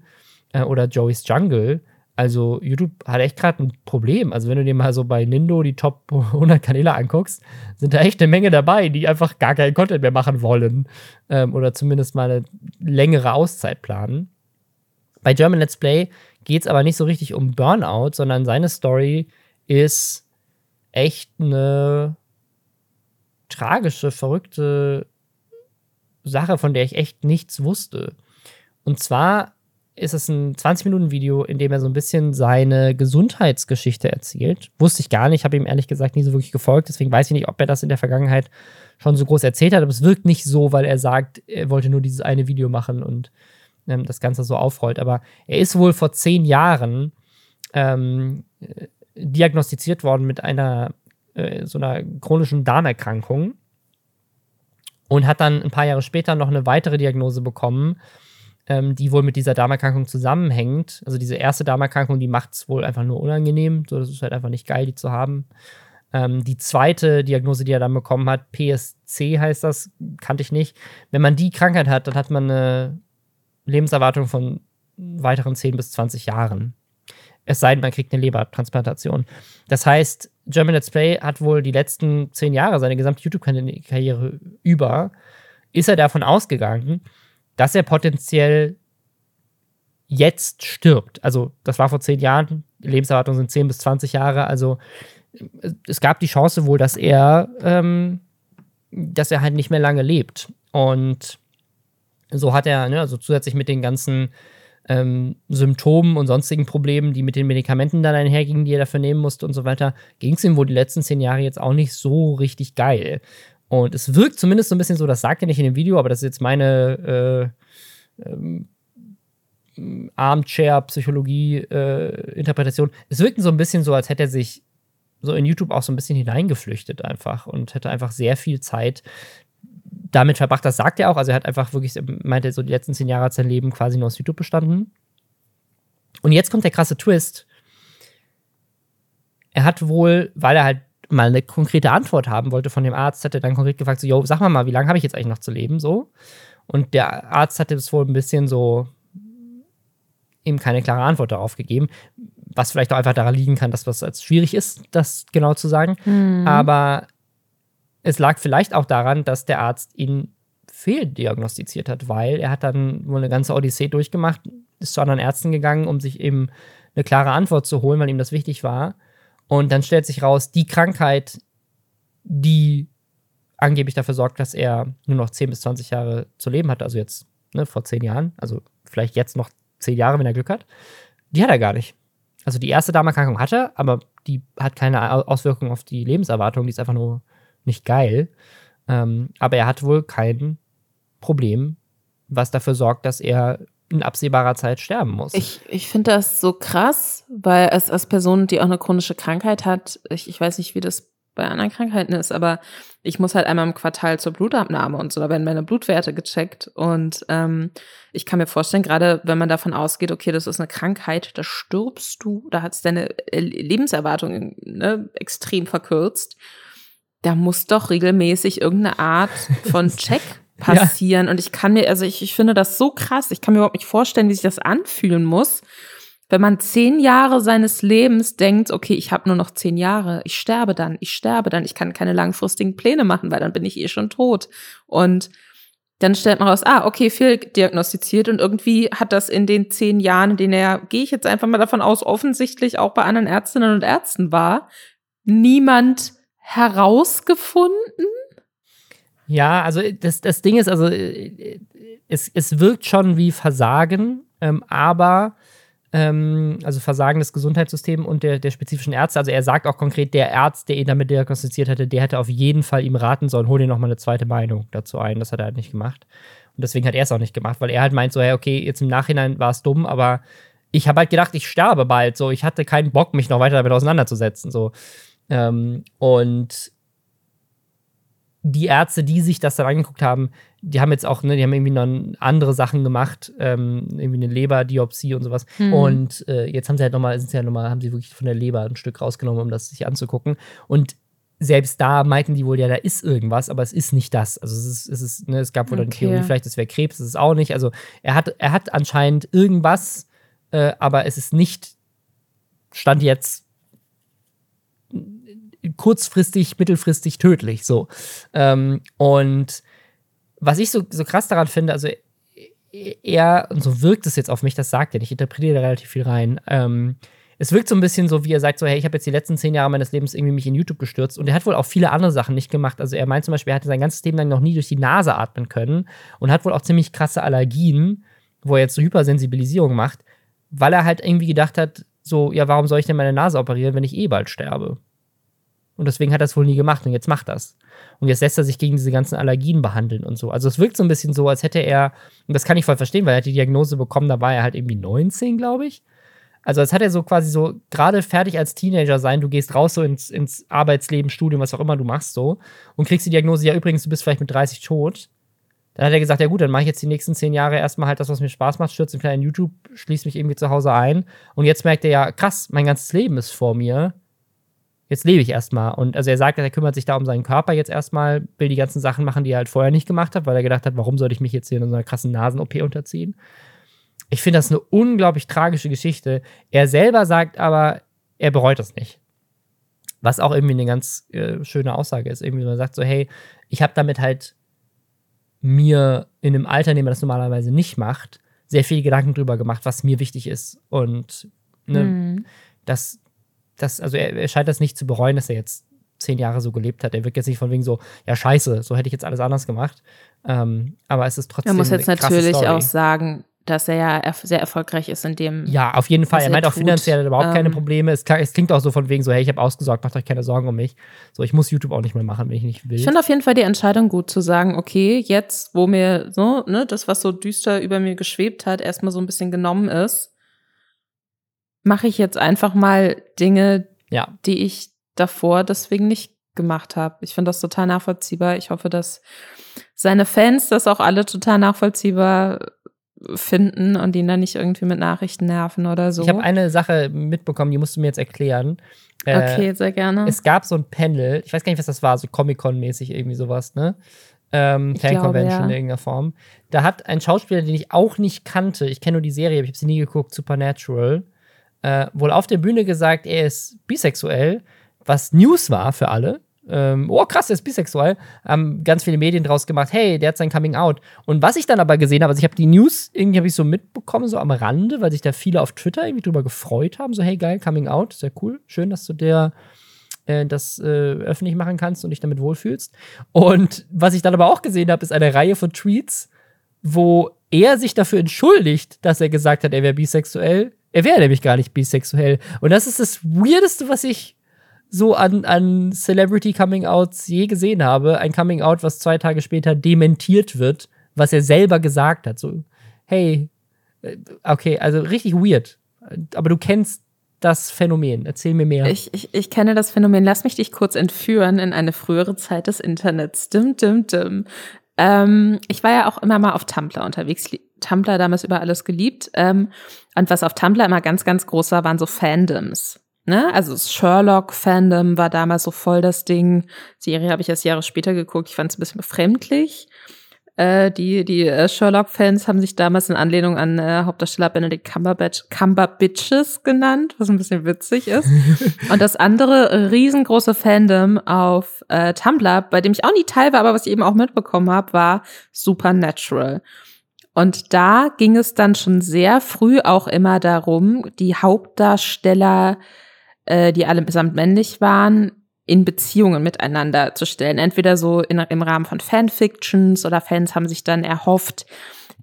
äh, oder Joey's Jungle. Also YouTube hat echt gerade ein Problem. Also wenn du dir mal so bei Nindo die Top 100 Kanäle anguckst, sind da echt eine Menge dabei, die einfach gar keinen Content mehr machen wollen ähm, oder zumindest mal eine längere Auszeit planen. Bei German Let's Play geht es aber nicht so richtig um Burnout, sondern seine Story ist echt eine tragische, verrückte Sache, von der ich echt nichts wusste. Und zwar ist es ein 20-Minuten-Video, in dem er so ein bisschen seine Gesundheitsgeschichte erzählt. Wusste ich gar nicht, habe ihm ehrlich gesagt nie so wirklich gefolgt, deswegen weiß ich nicht, ob er das in der Vergangenheit schon so groß erzählt hat, aber es wirkt nicht so, weil er sagt, er wollte nur dieses eine Video machen und ähm, das Ganze so aufrollt. Aber er ist wohl vor zehn Jahren ähm, diagnostiziert worden mit einer äh, so einer chronischen Darmerkrankung und hat dann ein paar Jahre später noch eine weitere Diagnose bekommen, ähm, die wohl mit dieser Darmerkrankung zusammenhängt. Also diese erste Darmerkrankung, die macht es wohl einfach nur unangenehm. So, das ist halt einfach nicht geil, die zu haben. Ähm, die zweite Diagnose, die er dann bekommen hat, PSC heißt das, kannte ich nicht. Wenn man die Krankheit hat, dann hat man eine Lebenserwartung von weiteren 10 bis 20 Jahren. Es sei denn, man kriegt eine Lebertransplantation. Das heißt, German Let's Play hat wohl die letzten 10 Jahre, seine gesamte YouTube-Karriere über, ist er davon ausgegangen, dass er potenziell jetzt stirbt. Also, das war vor zehn Jahren, Lebenserwartung sind 10 bis 20 Jahre. Also, es gab die Chance wohl, dass er, ähm, dass er halt nicht mehr lange lebt. Und so hat er, ne, also zusätzlich mit den ganzen ähm, Symptomen und sonstigen Problemen, die mit den Medikamenten dann einhergingen, die er dafür nehmen musste und so weiter, ging es ihm wohl die letzten zehn Jahre jetzt auch nicht so richtig geil. Und es wirkt zumindest so ein bisschen so, das sagt er nicht in dem Video, aber das ist jetzt meine äh, ähm, Armchair-Psychologie-Interpretation. Äh, es wirkt so ein bisschen so, als hätte er sich so in YouTube auch so ein bisschen hineingeflüchtet einfach und hätte einfach sehr viel Zeit damit verbracht. Das sagt er auch. Also er hat einfach wirklich, meinte so, die letzten zehn Jahre hat sein Leben quasi nur aus YouTube bestanden. Und jetzt kommt der krasse Twist. Er hat wohl, weil er halt mal eine konkrete Antwort haben wollte von dem Arzt, hat er dann konkret gefragt, so, yo, sag mal mal, wie lange habe ich jetzt eigentlich noch zu leben, so. Und der Arzt hatte es wohl ein bisschen so ihm keine klare Antwort darauf gegeben, was vielleicht auch einfach daran liegen kann, dass das als schwierig ist, das genau zu sagen. Mhm. Aber es lag vielleicht auch daran, dass der Arzt ihn fehldiagnostiziert hat, weil er hat dann wohl eine ganze Odyssee durchgemacht, ist zu anderen Ärzten gegangen, um sich eben eine klare Antwort zu holen, weil ihm das wichtig war. Und dann stellt sich raus, die Krankheit, die angeblich dafür sorgt, dass er nur noch 10 bis 20 Jahre zu leben hat, also jetzt ne, vor 10 Jahren, also vielleicht jetzt noch 10 Jahre, wenn er Glück hat, die hat er gar nicht. Also die erste Darmerkrankung hat er, aber die hat keine Auswirkung auf die Lebenserwartung, die ist einfach nur nicht geil. Ähm, aber er hat wohl kein Problem, was dafür sorgt, dass er in absehbarer Zeit sterben muss. Ich, ich finde das so krass, weil es als Person, die auch eine chronische Krankheit hat, ich, ich weiß nicht, wie das bei anderen Krankheiten ist, aber ich muss halt einmal im Quartal zur Blutabnahme und so, da werden meine Blutwerte gecheckt. Und ähm, ich kann mir vorstellen, gerade wenn man davon ausgeht, okay, das ist eine Krankheit, da stirbst du, da hat es deine Lebenserwartung ne, extrem verkürzt. Da muss doch regelmäßig irgendeine Art von Check passieren. Ja. Und ich kann mir, also ich, ich finde das so krass, ich kann mir überhaupt nicht vorstellen, wie sich das anfühlen muss. wenn man zehn Jahre seines Lebens denkt, okay, ich habe nur noch zehn Jahre, ich sterbe dann, ich sterbe dann, ich kann keine langfristigen Pläne machen, weil dann bin ich eh schon tot. Und dann stellt man raus, ah, okay, viel diagnostiziert und irgendwie hat das in den zehn Jahren, in denen er, gehe ich jetzt einfach mal davon aus, offensichtlich auch bei anderen Ärztinnen und Ärzten war, niemand herausgefunden. Ja, also das, das Ding ist, also es, es wirkt schon wie Versagen, ähm, aber ähm, also Versagen des Gesundheitssystems und der, der spezifischen Ärzte. Also er sagt auch konkret, der Arzt, der ihn damit diagnostiziert hatte, der hätte auf jeden Fall ihm raten sollen, hol dir nochmal eine zweite Meinung dazu ein. Das hat er halt nicht gemacht. Und deswegen hat er es auch nicht gemacht, weil er halt meint so, hey, okay, jetzt im Nachhinein war es dumm, aber ich habe halt gedacht, ich sterbe bald. So, ich hatte keinen Bock, mich noch weiter damit auseinanderzusetzen. So. Ähm, und die Ärzte, die sich das dann angeguckt haben, die haben jetzt auch, ne, die haben irgendwie noch andere Sachen gemacht, ähm, irgendwie eine Leberdiopsie und sowas. Hm. Und äh, jetzt haben sie halt nochmal, sind sie ja nochmal, haben sie wirklich von der Leber ein Stück rausgenommen, um das sich anzugucken. Und selbst da meinten die wohl, ja, da ist irgendwas, aber es ist nicht das. Also es ist, es ist, ne, es gab wohl okay. eine Theorie, vielleicht es wäre Krebs, das ist auch nicht. Also er hat, er hat anscheinend irgendwas, äh, aber es ist nicht, stand jetzt kurzfristig, mittelfristig tödlich. So. Ähm, und was ich so, so krass daran finde, also er, und so wirkt es jetzt auf mich, das sagt er ich interpretiere da relativ viel rein. Ähm, es wirkt so ein bisschen so, wie er sagt, so, hey, ich habe jetzt die letzten zehn Jahre meines Lebens irgendwie mich in YouTube gestürzt und er hat wohl auch viele andere Sachen nicht gemacht. Also er meint zum Beispiel, er hatte sein ganzes Leben lang noch nie durch die Nase atmen können und hat wohl auch ziemlich krasse Allergien, wo er jetzt so Hypersensibilisierung macht, weil er halt irgendwie gedacht hat, so, ja, warum soll ich denn meine Nase operieren, wenn ich eh bald sterbe? Und deswegen hat er es wohl nie gemacht und jetzt macht das. Und jetzt lässt er sich gegen diese ganzen Allergien behandeln und so. Also es wirkt so ein bisschen so, als hätte er, und das kann ich voll verstehen, weil er hat die Diagnose bekommen, da war er halt irgendwie 19, glaube ich. Also als hat er so quasi so gerade fertig als Teenager sein, du gehst raus so ins, ins Arbeitsleben, Studium, was auch immer du machst so und kriegst die Diagnose, ja übrigens, du bist vielleicht mit 30 tot. Dann hat er gesagt, ja gut, dann mache ich jetzt die nächsten zehn Jahre erstmal halt das, was mir Spaß macht, stürze in kleinen YouTube, schließe mich irgendwie zu Hause ein. Und jetzt merkt er ja, krass, mein ganzes Leben ist vor mir jetzt lebe ich erstmal. Und also er sagt, er kümmert sich da um seinen Körper jetzt erstmal, will die ganzen Sachen machen, die er halt vorher nicht gemacht hat, weil er gedacht hat, warum soll ich mich jetzt hier in so einer krassen Nasen-OP unterziehen? Ich finde das eine unglaublich tragische Geschichte. Er selber sagt aber, er bereut das nicht. Was auch irgendwie eine ganz äh, schöne Aussage ist. Irgendwie, man sagt so, hey, ich habe damit halt mir in einem Alter, in dem man das normalerweise nicht macht, sehr viel Gedanken drüber gemacht, was mir wichtig ist. Und ne, mhm. das, das, also er, er scheint das nicht zu bereuen, dass er jetzt zehn Jahre so gelebt hat. Er wirkt jetzt nicht von wegen so, ja, scheiße, so hätte ich jetzt alles anders gemacht. Ähm, aber es ist trotzdem. Er muss jetzt natürlich Story. auch sagen, dass er ja sehr erfolgreich ist in dem. Ja, auf jeden Fall. Er, er meint auch finanziell überhaupt ähm, keine Probleme. Es, es, klingt auch so von wegen so, hey, ich habe ausgesorgt, macht euch keine Sorgen um mich. So, ich muss YouTube auch nicht mehr machen, wenn ich nicht will. Ich finde auf jeden Fall die Entscheidung gut zu sagen, okay, jetzt, wo mir so, ne, das, was so düster über mir geschwebt hat, erstmal so ein bisschen genommen ist, mache ich jetzt einfach mal Dinge, ja. die ich davor deswegen nicht gemacht habe. Ich finde das total nachvollziehbar. Ich hoffe, dass seine Fans das auch alle total nachvollziehbar finden und ihn dann nicht irgendwie mit Nachrichten nerven oder so. Ich habe eine Sache mitbekommen, die musst du mir jetzt erklären. Äh, okay, sehr gerne. Es gab so ein Panel, ich weiß gar nicht, was das war, so Comic-Con-mäßig irgendwie sowas, ne? Ähm, Fan-Convention ja. in irgendeiner Form. Da hat ein Schauspieler, den ich auch nicht kannte, ich kenne nur die Serie, aber ich habe sie nie geguckt, Supernatural, äh, wohl auf der Bühne gesagt, er ist bisexuell, was News war für alle. Ähm, oh, krass, er ist bisexuell. Haben ganz viele Medien draus gemacht, hey, der hat sein Coming Out. Und was ich dann aber gesehen habe, also ich habe die News irgendwie habe ich so mitbekommen, so am Rande, weil sich da viele auf Twitter irgendwie drüber gefreut haben. So, hey, geil, Coming Out, sehr cool. Schön, dass du der äh, das äh, öffentlich machen kannst und dich damit wohlfühlst. Und was ich dann aber auch gesehen habe, ist eine Reihe von Tweets, wo er sich dafür entschuldigt, dass er gesagt hat, er wäre bisexuell, er wäre nämlich gar nicht bisexuell. Und das ist das Weirdeste, was ich so an, an Celebrity Coming Outs je gesehen habe. Ein Coming Out, was zwei Tage später dementiert wird, was er selber gesagt hat. So, hey, äh, okay, also richtig weird. Aber du kennst das Phänomen. Erzähl mir mehr. Ich, ich, ich kenne das Phänomen. Lass mich dich kurz entführen in eine frühere Zeit des Internets. Dim, dim, dim. Ähm, ich war ja auch immer mal auf Tumblr unterwegs. Tumblr damals über alles geliebt. Ähm, und was auf Tumblr immer ganz, ganz groß war, waren so Fandoms. Ne? Also das Sherlock-Fandom war damals so voll das Ding. Die Serie habe ich erst Jahre später geguckt. Ich fand es ein bisschen befremdlich. Äh, die die äh, Sherlock-Fans haben sich damals in Anlehnung an äh, Hauptdarsteller Benedict Cumberbatch Cumberbitches genannt, was ein bisschen witzig ist. Und das andere riesengroße Fandom auf äh, Tumblr, bei dem ich auch nie teil war, aber was ich eben auch mitbekommen habe, war Supernatural. Und da ging es dann schon sehr früh auch immer darum, die Hauptdarsteller, äh, die alle allesamt männlich waren, in Beziehungen miteinander zu stellen. Entweder so in, im Rahmen von Fanfictions oder Fans haben sich dann erhofft,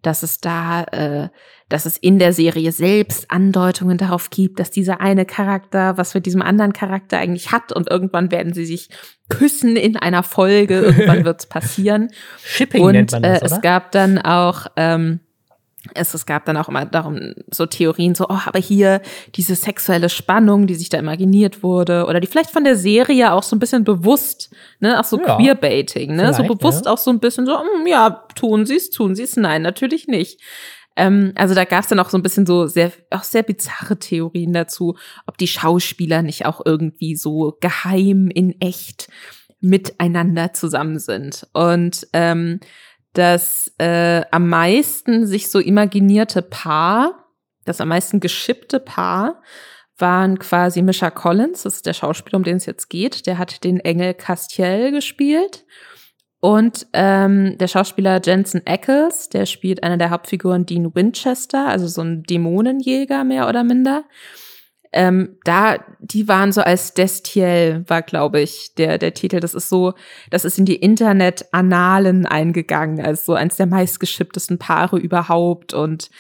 dass es da, äh, dass es in der Serie selbst Andeutungen darauf gibt, dass dieser eine Charakter was mit diesem anderen Charakter eigentlich hat und irgendwann werden sie sich küssen in einer Folge, irgendwann wird es passieren. Shipping und nennt man das, äh, es oder? gab dann auch ähm, es, es gab dann auch immer darum so Theorien, so, oh, aber hier diese sexuelle Spannung, die sich da imaginiert wurde, oder die vielleicht von der Serie auch so ein bisschen bewusst, ne, auch so Ja. Queerbaiting, ne, so bewusst ja. auch so ein bisschen so, hm, ja, tun sie es, tun sie es, nein, natürlich nicht. Ähm, also da gab es dann auch so ein bisschen so sehr, auch sehr bizarre Theorien dazu, ob die Schauspieler nicht auch irgendwie so geheim in echt miteinander zusammen sind. Und ähm, das äh, am meisten sich so imaginierte Paar, das am meisten geschippte Paar, waren quasi Misha Collins, das ist der Schauspieler, um den es jetzt geht. Der hat den Engel Castiel gespielt. Und ähm, der Schauspieler Jensen Ackles, der spielt eine der Hauptfiguren Dean Winchester, also so ein Dämonenjäger mehr oder minder. Ähm, da, die waren so als Destiel, war, glaube ich, der, der Titel. Das ist so, das ist in die Internet-Annalen eingegangen, als so eins der meistgeschipptesten Paare überhaupt. Und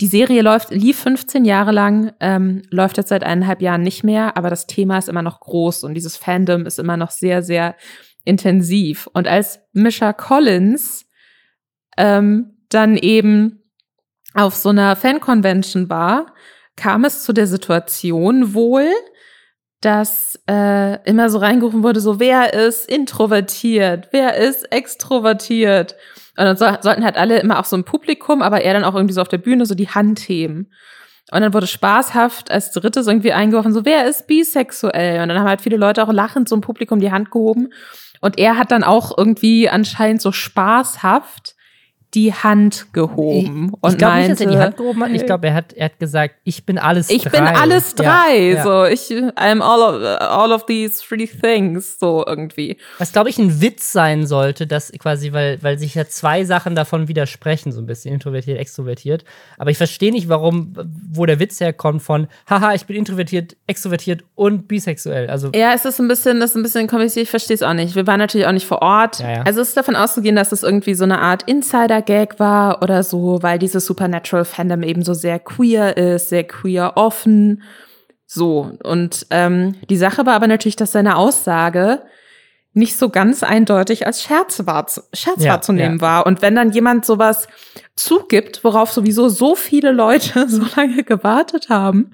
die Serie läuft, lief 15 Jahre lang, ähm, läuft jetzt seit eineinhalb Jahren nicht mehr, aber das Thema ist immer noch groß und dieses Fandom ist immer noch sehr, sehr intensiv. Und als Misha Collins ähm, dann eben auf so einer Fan-Convention war, kam es zu der Situation wohl, dass äh, immer so reingerufen wurde, so wer ist introvertiert, wer ist extrovertiert. Und dann so, sollten halt alle immer auch so im Publikum, aber er dann auch irgendwie so auf der Bühne so die Hand heben. Und dann wurde spaßhaft als drittes irgendwie eingeworfen, so wer ist bisexuell? Und dann haben halt viele Leute auch lachend so im Publikum die Hand gehoben. Und er hat dann auch irgendwie anscheinend so spaßhaft die Hand gehoben und ich glaube nicht, dass er die Hand gehoben hat. Ich glaube, er hat, er hat gesagt, ich bin alles ich drei. bin alles Ja, drei, ja. so ich I'm all of, all of these three things, so irgendwie. Was, glaube ich, ein Witz sein sollte, dass quasi, weil, weil sich ja zwei Sachen davon widersprechen, so ein bisschen introvertiert, extrovertiert. Aber ich verstehe nicht, warum, wo der Witz herkommt von, haha, ich bin introvertiert, extrovertiert und bisexuell. Also, Ja, es ist ein bisschen, das ist ein bisschen kompliziert, ich verstehe es auch nicht. Wir waren natürlich auch nicht vor Ort. Ja, ja. Also es ist davon auszugehen, dass es irgendwie so eine Art Insider-Gag war oder so, weil dieses Supernatural-Fandom eben so sehr queer ist, sehr queer offen. So. Und ähm, die Sache war aber natürlich, dass seine Aussage nicht so ganz eindeutig als Scherz, wahr, Scherz Ja, wahrzunehmen ja. war. Und wenn dann jemand sowas zugibt, worauf sowieso so viele Leute so lange gewartet haben,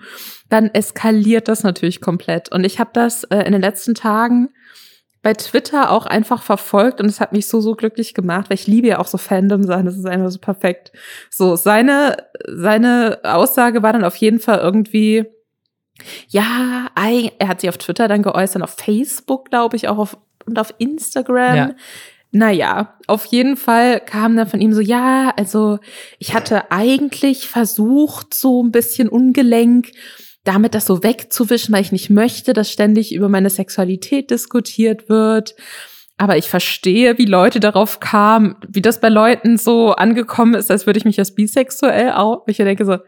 dann eskaliert das natürlich komplett. Und ich habe das äh, in den letzten Tagen bei Twitter auch einfach verfolgt und es hat mich so, so glücklich gemacht, weil ich liebe ja auch so Fandom sein, das ist einfach so perfekt. So, seine, seine Aussage war dann auf jeden Fall irgendwie, ja, er hat sich auf Twitter dann geäußert, auf Facebook, glaube ich, auch auf, und auf Instagram. Ja. Naja, auf jeden Fall kam dann von ihm so, ja, also ich hatte eigentlich versucht, so ein bisschen ungelenk, damit das so wegzuwischen, weil ich nicht möchte, dass ständig über meine Sexualität diskutiert wird. Aber ich verstehe, wie Leute darauf kamen, wie das bei Leuten so angekommen ist, als würde ich mich als bisexuell auch. Ich denke so,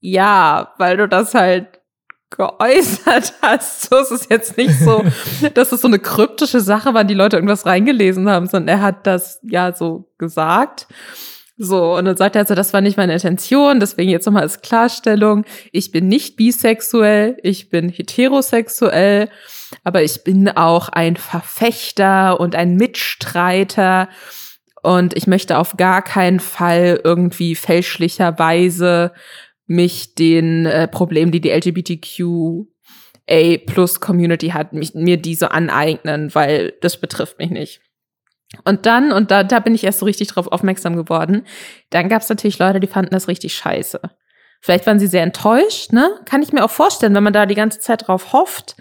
ja, weil du das halt geäußert hast. So ist es jetzt nicht so, dass es so eine kryptische Sache war, die Leute irgendwas reingelesen haben, sondern er hat das ja so gesagt. So, und dann sagt er also, das war nicht meine Intention, deswegen jetzt nochmal als Klarstellung, ich bin nicht bisexuell, ich bin heterosexuell, aber ich bin auch ein Verfechter und ein Mitstreiter und ich möchte auf gar keinen Fall irgendwie fälschlicherweise mich den äh, Problemen, die die LGBTQA plus Community hat, mich, mir diese aneignen, weil das betrifft mich nicht. Und dann, und da, da bin ich erst so richtig drauf aufmerksam geworden, dann gab es natürlich Leute, die fanden das richtig scheiße. Vielleicht waren sie sehr enttäuscht, ne? Kann ich mir auch vorstellen, wenn man da die ganze Zeit drauf hofft.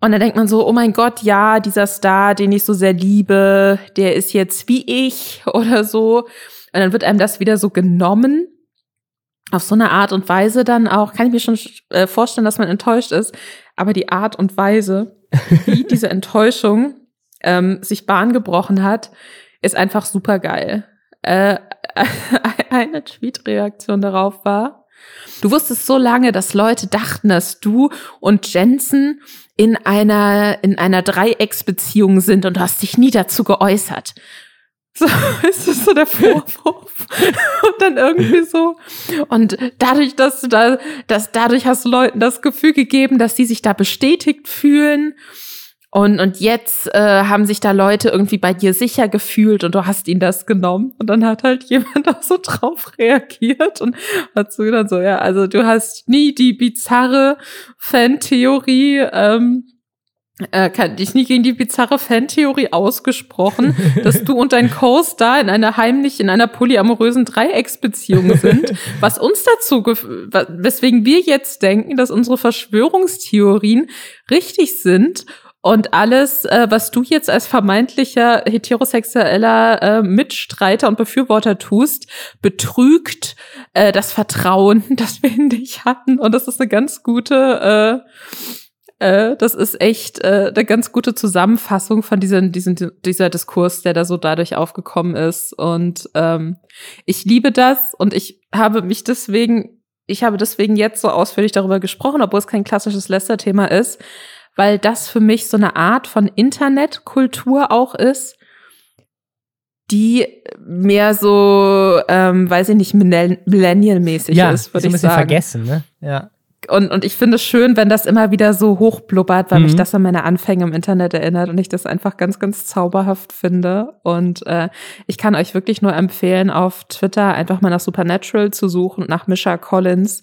Und dann denkt man so, oh mein Gott, ja, dieser Star, den ich so sehr liebe, der ist jetzt wie ich oder so. Und dann wird einem das wieder so genommen. Auf so eine Art und Weise dann auch, kann ich mir schon äh, vorstellen, dass man enttäuscht ist. Aber die Art und Weise, wie diese Enttäuschung ähm, sich Bahn gebrochen hat, ist einfach super geil. Äh, eine Tweet-Reaktion darauf war, du wusstest so lange, dass Leute dachten, dass du und Jensen in einer, in einer Dreiecksbeziehung sind und hast dich nie dazu geäußert. So, ist das so der Vorwurf? und dann irgendwie so. Und dadurch, dass du da, dass dadurch hast du Leuten das Gefühl gegeben, dass die sich da bestätigt fühlen. Und, und jetzt äh, haben sich da Leute irgendwie bei dir sicher gefühlt und du hast ihnen das genommen. Und dann hat halt jemand auch so drauf reagiert und hat so dann so, ja, also du hast nie die bizarre Fantheorie ähm, äh, kann dich nie gegen die bizarre Fantheorie ausgesprochen, dass du und dein Co-Star in einer heimlich, in einer polyamorösen Dreiecksbeziehung sind, was uns dazu, weswegen wir jetzt denken, dass unsere Verschwörungstheorien richtig sind und alles, äh, was du jetzt als vermeintlicher heterosexueller äh, Mitstreiter und Befürworter tust, betrügt äh, das Vertrauen, das wir in dich hatten. Und das ist eine ganz gute, äh, äh, das ist echt äh, eine ganz gute Zusammenfassung von diesem, diesem, dieser Diskurs, der da so dadurch aufgekommen ist. Und ähm, ich liebe das und ich habe mich deswegen, ich habe deswegen jetzt so ausführlich darüber gesprochen, obwohl es kein klassisches Lester-Thema ist weil das für mich so eine Art von Internetkultur auch ist, die mehr so, ähm, weiß ich nicht, Millennial-mäßig ja, ist, würde ich sagen. vergessen, ne? Ja und, und ich finde es schön, wenn das immer wieder so hochblubbert, weil mhm. mich das an meine Anfänge im Internet erinnert und ich das einfach ganz, ganz zauberhaft finde. Und äh, ich kann euch wirklich nur empfehlen, auf Twitter einfach mal nach Supernatural zu suchen, nach Misha Collins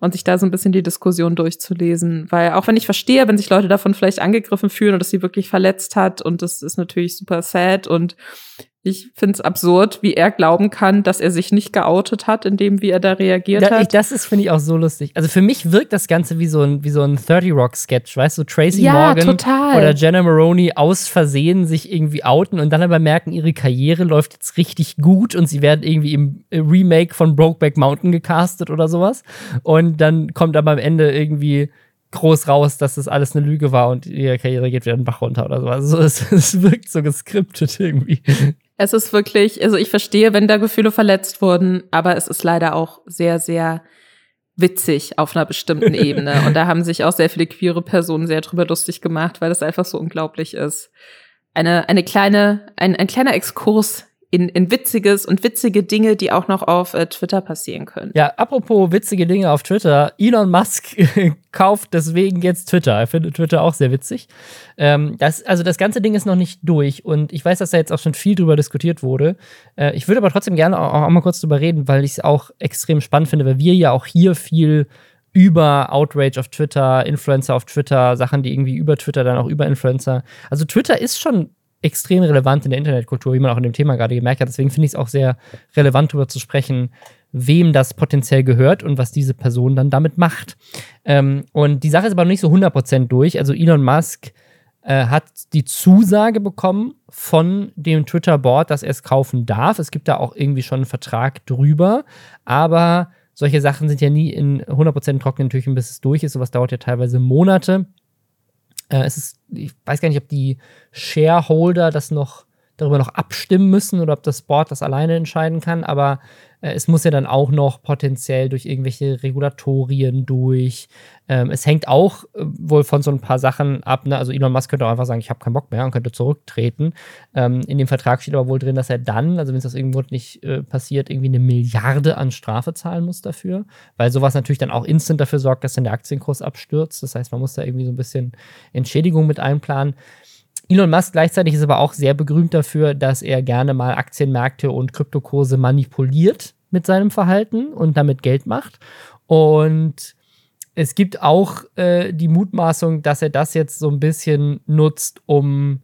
und sich da so ein bisschen die Diskussion durchzulesen. Weil auch wenn ich verstehe, wenn sich Leute davon vielleicht angegriffen fühlen und dass sie wirklich verletzt hat und das ist natürlich super sad und ich finde es absurd, wie er glauben kann, dass er sich nicht geoutet hat, indem wie er da reagiert ja, hat. Ich, das ist, finde ich, auch so lustig. Also für mich wirkt das Ganze wie so ein, wie so ein 30 Rock-Sketch, weißt du, Tracy ja, Morgan total. oder Jenna Maroney aus Versehen sich irgendwie outen und dann aber merken, ihre Karriere läuft jetzt richtig gut und sie werden irgendwie im Remake von Brokeback Mountain gecastet oder sowas. Und dann kommt aber am Ende irgendwie groß raus, dass das alles eine Lüge war und ihre Karriere geht wieder den Bach runter oder so. Also es, es wirkt so geskriptet irgendwie. Es ist wirklich, also ich verstehe, wenn da Gefühle verletzt wurden, aber es ist leider auch sehr, sehr witzig auf einer bestimmten Ebene. Und da haben sich auch sehr viele queere Personen sehr drüber lustig gemacht, weil das einfach so unglaublich ist. Eine, eine kleine, ein, ein kleiner Exkurs in, in Witziges und witzige Dinge, die auch noch auf äh, Twitter passieren können. Ja, apropos witzige Dinge auf Twitter. Elon Musk kauft deswegen jetzt Twitter. Er findet Twitter auch sehr witzig. Ähm, das, also das ganze Ding ist noch nicht durch und ich weiß, dass da jetzt auch schon viel drüber diskutiert wurde. Äh, ich würde aber trotzdem gerne auch, auch mal kurz drüber reden, weil ich es auch extrem spannend finde, weil wir ja auch hier viel über Outrage auf Twitter, Influencer auf Twitter, Sachen, die irgendwie über Twitter dann auch über Influencer. Also Twitter ist schon extrem relevant in der Internetkultur, wie man auch in dem Thema gerade gemerkt hat. Deswegen finde ich es auch sehr relevant, darüber zu sprechen, wem das potenziell gehört und was diese Person dann damit macht. Ähm, und die Sache ist aber noch nicht so 100% durch. Also Elon Musk äh, hat die Zusage bekommen von dem Twitter-Board, dass er es kaufen darf. Es gibt da auch irgendwie schon einen Vertrag drüber, aber solche Sachen sind ja nie in 100% trockenen Tüchern, bis es durch ist. Sowas dauert ja teilweise Monate. Äh, es ist, ich weiß gar nicht, ob die Shareholder das noch darüber noch abstimmen müssen oder ob das Board das alleine entscheiden kann, aber äh, es muss ja dann auch noch potenziell durch irgendwelche Regulatorien durch. Ähm, es hängt auch äh, wohl von so ein paar Sachen ab. Ne? Also Elon Musk könnte auch einfach sagen, ich habe keinen Bock mehr und könnte zurücktreten. Ähm, in dem Vertrag steht aber wohl drin, dass er dann, also wenn es das irgendwo nicht äh, passiert, irgendwie eine Milliarde an Strafe zahlen muss dafür, weil sowas natürlich dann auch instant dafür sorgt, dass dann der Aktienkurs abstürzt. Das heißt, man muss da irgendwie so ein bisschen Entschädigung mit einplanen. Elon Musk gleichzeitig ist aber auch sehr berühmt dafür, dass er gerne mal Aktienmärkte und Kryptokurse manipuliert mit seinem Verhalten und damit Geld macht. Und es gibt auch äh, die Mutmaßung, dass er das jetzt so ein bisschen nutzt, um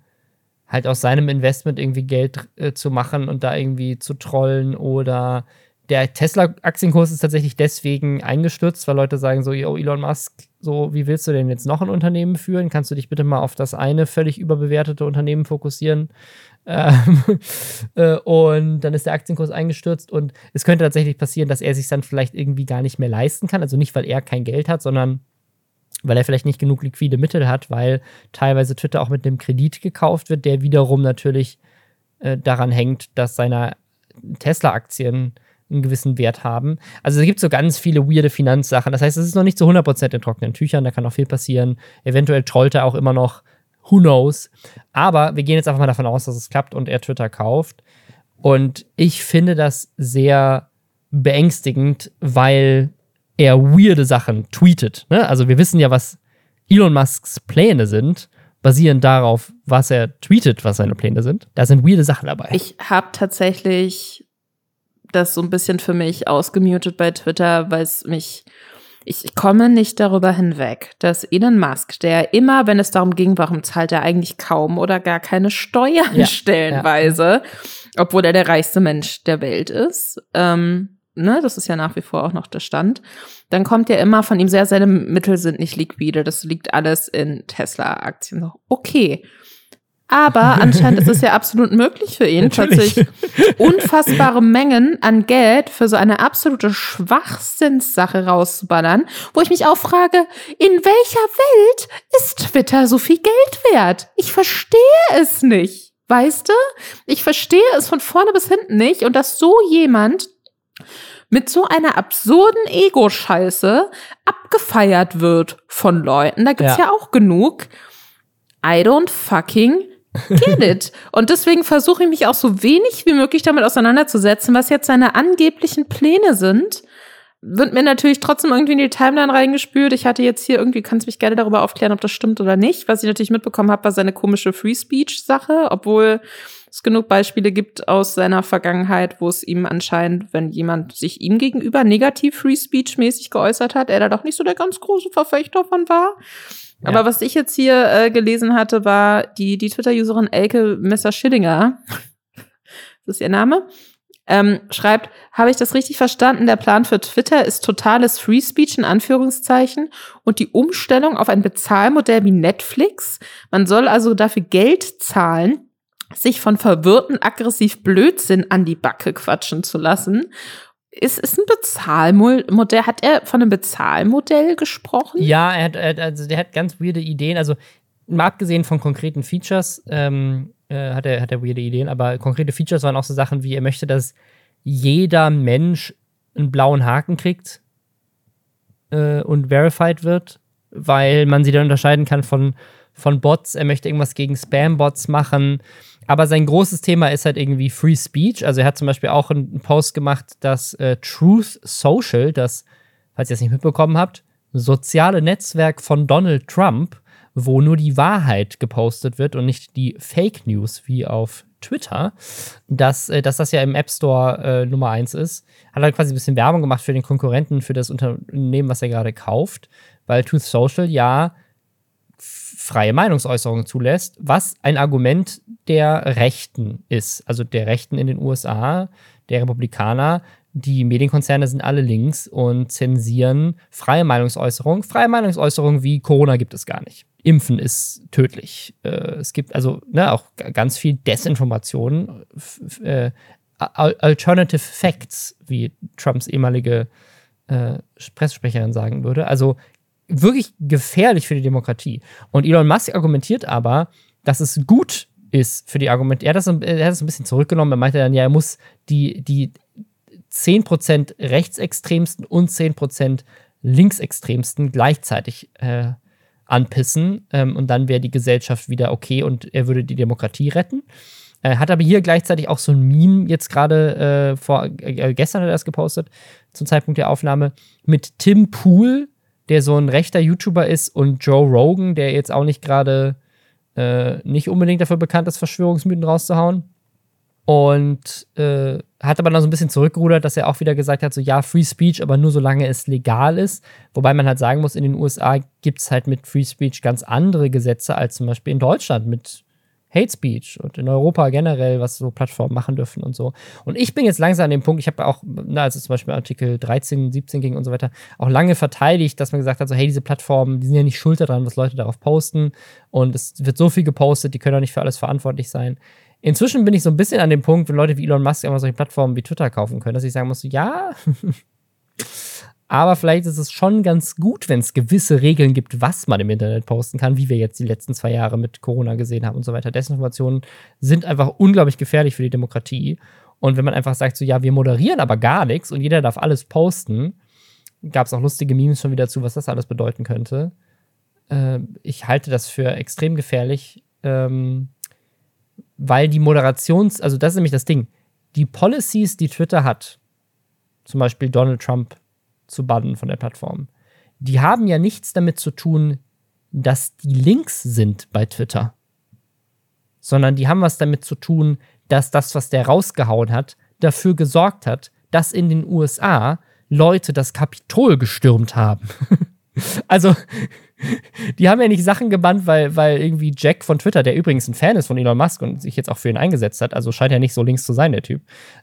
halt aus seinem Investment irgendwie Geld äh, zu machen und da irgendwie zu trollen oder der Tesla-Aktienkurs ist tatsächlich deswegen eingestürzt, weil Leute sagen so, yo, Elon Musk so, wie willst du denn jetzt noch ein Unternehmen führen? Kannst du dich bitte mal auf das eine völlig überbewertete Unternehmen fokussieren? Ähm, äh, und dann ist der Aktienkurs eingestürzt und es könnte tatsächlich passieren, dass er sich dann vielleicht irgendwie gar nicht mehr leisten kann. Also nicht, weil er kein Geld hat, sondern weil er vielleicht nicht genug liquide Mittel hat, weil teilweise Twitter auch mit einem Kredit gekauft wird, der wiederum natürlich äh, daran hängt, dass seine Tesla-Aktien einen gewissen Wert haben. Also es gibt so ganz viele weirde Finanzsachen. Das heißt, es ist noch nicht zu 100% in trockenen Tüchern, da kann noch viel passieren. Eventuell trollt er auch immer noch, who knows. Aber wir gehen jetzt einfach mal davon aus, dass es klappt und er Twitter kauft. Und ich finde das sehr beängstigend, weil er weirde Sachen tweetet. Ne? Also wir wissen ja, was Elon Musks Pläne sind, basierend darauf, was er tweetet, was seine Pläne sind. Da sind weirde Sachen dabei. Ich habe tatsächlich das so ein bisschen für mich ausgemutet bei Twitter, weil es mich ich komme nicht darüber hinweg, dass Elon Musk, der immer, wenn es darum ging, warum zahlt er eigentlich kaum oder gar keine Steuern ja, stellenweise, ja. obwohl er der reichste Mensch der Welt ist, ähm, ne, das ist ja nach wie vor auch noch der Stand, dann kommt ja immer von ihm sehr, seine Mittel sind nicht liquide, das liegt alles in Tesla-Aktien. Okay, aber anscheinend ist es ja absolut möglich für ihn, plötzlich unfassbare Mengen an Geld für so eine absolute Schwachsinnssache rauszuballern, wo ich mich auch frage, in welcher Welt ist Twitter so viel Geld wert? Ich verstehe es nicht. Weißt du? Ich verstehe es von vorne bis hinten nicht und dass so jemand mit so einer absurden Ego-Scheiße abgefeiert wird von Leuten, da gibt's ja, ja auch genug. I don't fucking get it. Und deswegen versuche ich mich auch so wenig wie möglich damit auseinanderzusetzen, was jetzt seine angeblichen Pläne sind. Wird mir natürlich trotzdem irgendwie in die Timeline reingespült. Ich hatte jetzt hier irgendwie, kannst mich gerne darüber aufklären, ob das stimmt oder nicht. Was ich natürlich mitbekommen habe, war seine komische Free Speech-Sache, obwohl es genug Beispiele gibt aus seiner Vergangenheit, wo es ihm anscheinend, wenn jemand sich ihm gegenüber negativ Free Speech-mäßig geäußert hat, er da doch nicht so der ganz große Verfechter von war. Aber was ich jetzt hier äh, gelesen hatte, war die, die Twitter-Userin Elke Messer-Schillinger. das ist ihr Name. Ähm, schreibt, habe ich das richtig verstanden? Der Plan für Twitter ist totales Free Speech in Anführungszeichen und die Umstellung auf ein Bezahlmodell wie Netflix. Man soll also dafür Geld zahlen, sich von verwirrten aggressiv Blödsinn an die Backe quatschen zu lassen ist, ist ein Bezahlmodell. Hat er von einem Bezahlmodell gesprochen? Ja, er hat, also der hat ganz weirde Ideen. Also, mal abgesehen von konkreten Features, ähm, äh, hat, er, hat er weirde Ideen, aber konkrete Features waren auch so Sachen wie, er möchte, dass jeder Mensch einen blauen Haken kriegt äh, und verified wird, weil man sie dann unterscheiden kann von, von Bots. Er möchte irgendwas gegen Spam-Bots machen. Aber sein großes Thema ist halt irgendwie Free Speech. Also er hat zum Beispiel auch einen Post gemacht, dass äh, Truth Social, das, falls ihr es nicht mitbekommen habt, soziale Netzwerk von Donald Trump, wo nur die Wahrheit gepostet wird und nicht die Fake News wie auf Twitter, dass, äh, dass das ja im App Store äh, Nummer 1 ist. Hat er quasi ein bisschen Werbung gemacht für den Konkurrenten, für das Unternehmen, was er gerade kauft, weil Truth Social ja freie Meinungsäußerung zulässt, was ein Argument der Rechten ist, also der Rechten in den USA, der Republikaner. Die Medienkonzerne sind alle links und zensieren freie Meinungsäußerung. Freie Meinungsäußerung wie Corona gibt es gar nicht. Impfen ist tödlich. Äh, es gibt also ne, auch ganz viel Desinformation, äh, Alternative Facts, wie Trumps ehemalige äh, Pressesprecherin sagen würde. Also wirklich gefährlich für die Demokratie. Und Elon Musk argumentiert aber, dass es gut ist für die Argumente. Er hat das, er hat das ein bisschen zurückgenommen. Er meinte dann, ja, er muss die, die 10% rechtsextremsten und 10% linksextremsten gleichzeitig äh, anpissen. Ähm, und dann wäre die Gesellschaft wieder okay und er würde die Demokratie retten. Er hat aber hier gleichzeitig auch so ein Meme jetzt gerade äh, vor äh, gestern hat er das gepostet zum Zeitpunkt der Aufnahme mit Tim Pool, der so ein rechter YouTuber ist, und Joe Rogan, der jetzt auch nicht gerade äh, nicht unbedingt dafür bekannt ist, Verschwörungsmythen rauszuhauen. Und äh, hat aber dann so ein bisschen zurückgerudert, dass er auch wieder gesagt hat, so ja, Free Speech, aber nur solange es legal ist. Wobei man halt sagen muss, in den USA gibt es halt mit Free Speech ganz andere Gesetze als zum Beispiel in Deutschland mit Hate Speech und in Europa generell, was so Plattformen machen dürfen und so. Und ich bin jetzt langsam an dem Punkt, ich habe auch, na, als es zum Beispiel Artikel 13, 17 ging und so weiter, auch lange verteidigt, dass man gesagt hat, so, hey, diese Plattformen, die sind ja nicht schuld daran, was Leute darauf posten. Und es wird so viel gepostet, die können auch nicht für alles verantwortlich sein. Inzwischen bin ich so ein bisschen an dem Punkt, wenn Leute wie Elon Musk einfach solche Plattformen wie Twitter kaufen können, dass ich sagen muss, ja, aber vielleicht ist es schon ganz gut, wenn es gewisse Regeln gibt, was man im Internet posten kann, wie wir jetzt die letzten zwei Jahre mit Corona gesehen haben und so weiter. Desinformationen sind einfach unglaublich gefährlich für die Demokratie. Und wenn man einfach sagt, so ja, wir moderieren aber gar nichts und jeder darf alles posten, gab es auch lustige Memes schon wieder zu, was das alles bedeuten könnte. Äh, ich halte das für extrem gefährlich, ähm, weil die Moderations-, also das ist nämlich das Ding, die Policies, die Twitter hat, zum Beispiel Donald Trump zu bannen von der Plattform. Die haben ja nichts damit zu tun, dass die Links sind bei Twitter, sondern die haben was damit zu tun, dass das, was der rausgehauen hat, dafür gesorgt hat, dass in den USA Leute das Kapitol gestürmt haben. also die haben ja nicht Sachen gebannt, weil, weil irgendwie Jack von Twitter, der übrigens ein Fan ist von Elon Musk und sich jetzt auch für ihn eingesetzt hat, also scheint ja nicht so links zu sein, der Typ.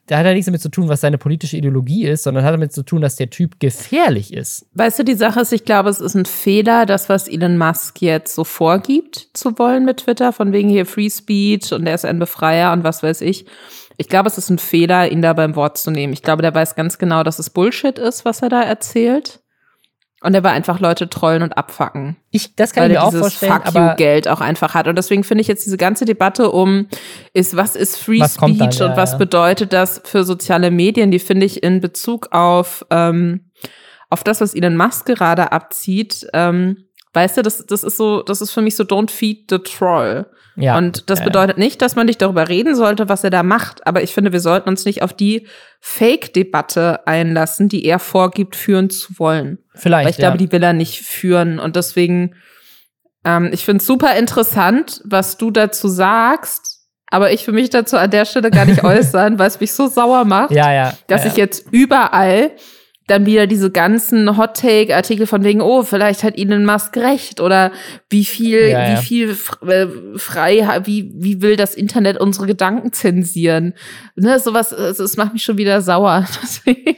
Der hat ja nichts damit zu tun, was seine politische Ideologie ist, sondern hat damit zu tun, dass der Typ gefährlich ist. Weißt du, die Sache ist, ich glaube, es ist ein Fehler, das, was Elon Musk jetzt so vorgibt zu wollen mit Twitter, von wegen hier Free Speech und er ist ein Befreier und was weiß ich. Ich glaube, es ist ein Fehler, ihn da beim Wort zu nehmen. Ich glaube, der weiß ganz genau, dass es Bullshit ist, was er da erzählt. Und er war einfach Leute trollen und abfacken. Ich, das kann weil ich mir er auch dieses vorstellen. Fuck aber you Geld auch einfach hat. Und deswegen finde ich jetzt diese ganze Debatte um, ist, was ist Free Was Speech dann, ja, und was ja. bedeutet das für soziale Medien, die finde ich in Bezug auf, ähm, auf das, was Elon Musk gerade abzieht, ähm, weißt du, das, das ist so, das ist für mich so don't feed the troll. ja, Und das bedeutet nicht, dass man nicht darüber reden sollte, was er da macht. Aber ich finde, wir sollten uns nicht auf die Fake-Debatte einlassen, die er vorgibt, führen zu wollen. vielleicht. Weil ich glaube, ja. die will er nicht führen. Und deswegen, ähm, ich finde es super interessant, was du dazu sagst. Aber ich will mich dazu an der Stelle gar nicht äußern, weil es mich so sauer macht, ja, ja, dass ich jetzt überall dann wieder diese ganzen Hot-Take-Artikel von wegen, oh, vielleicht hat Elon Musk recht oder wie viel, Ja, ja. wie viel äh, frei, wie, wie will das Internet unsere Gedanken zensieren? Ne, sowas, es, es macht mich schon wieder sauer. Deswegen.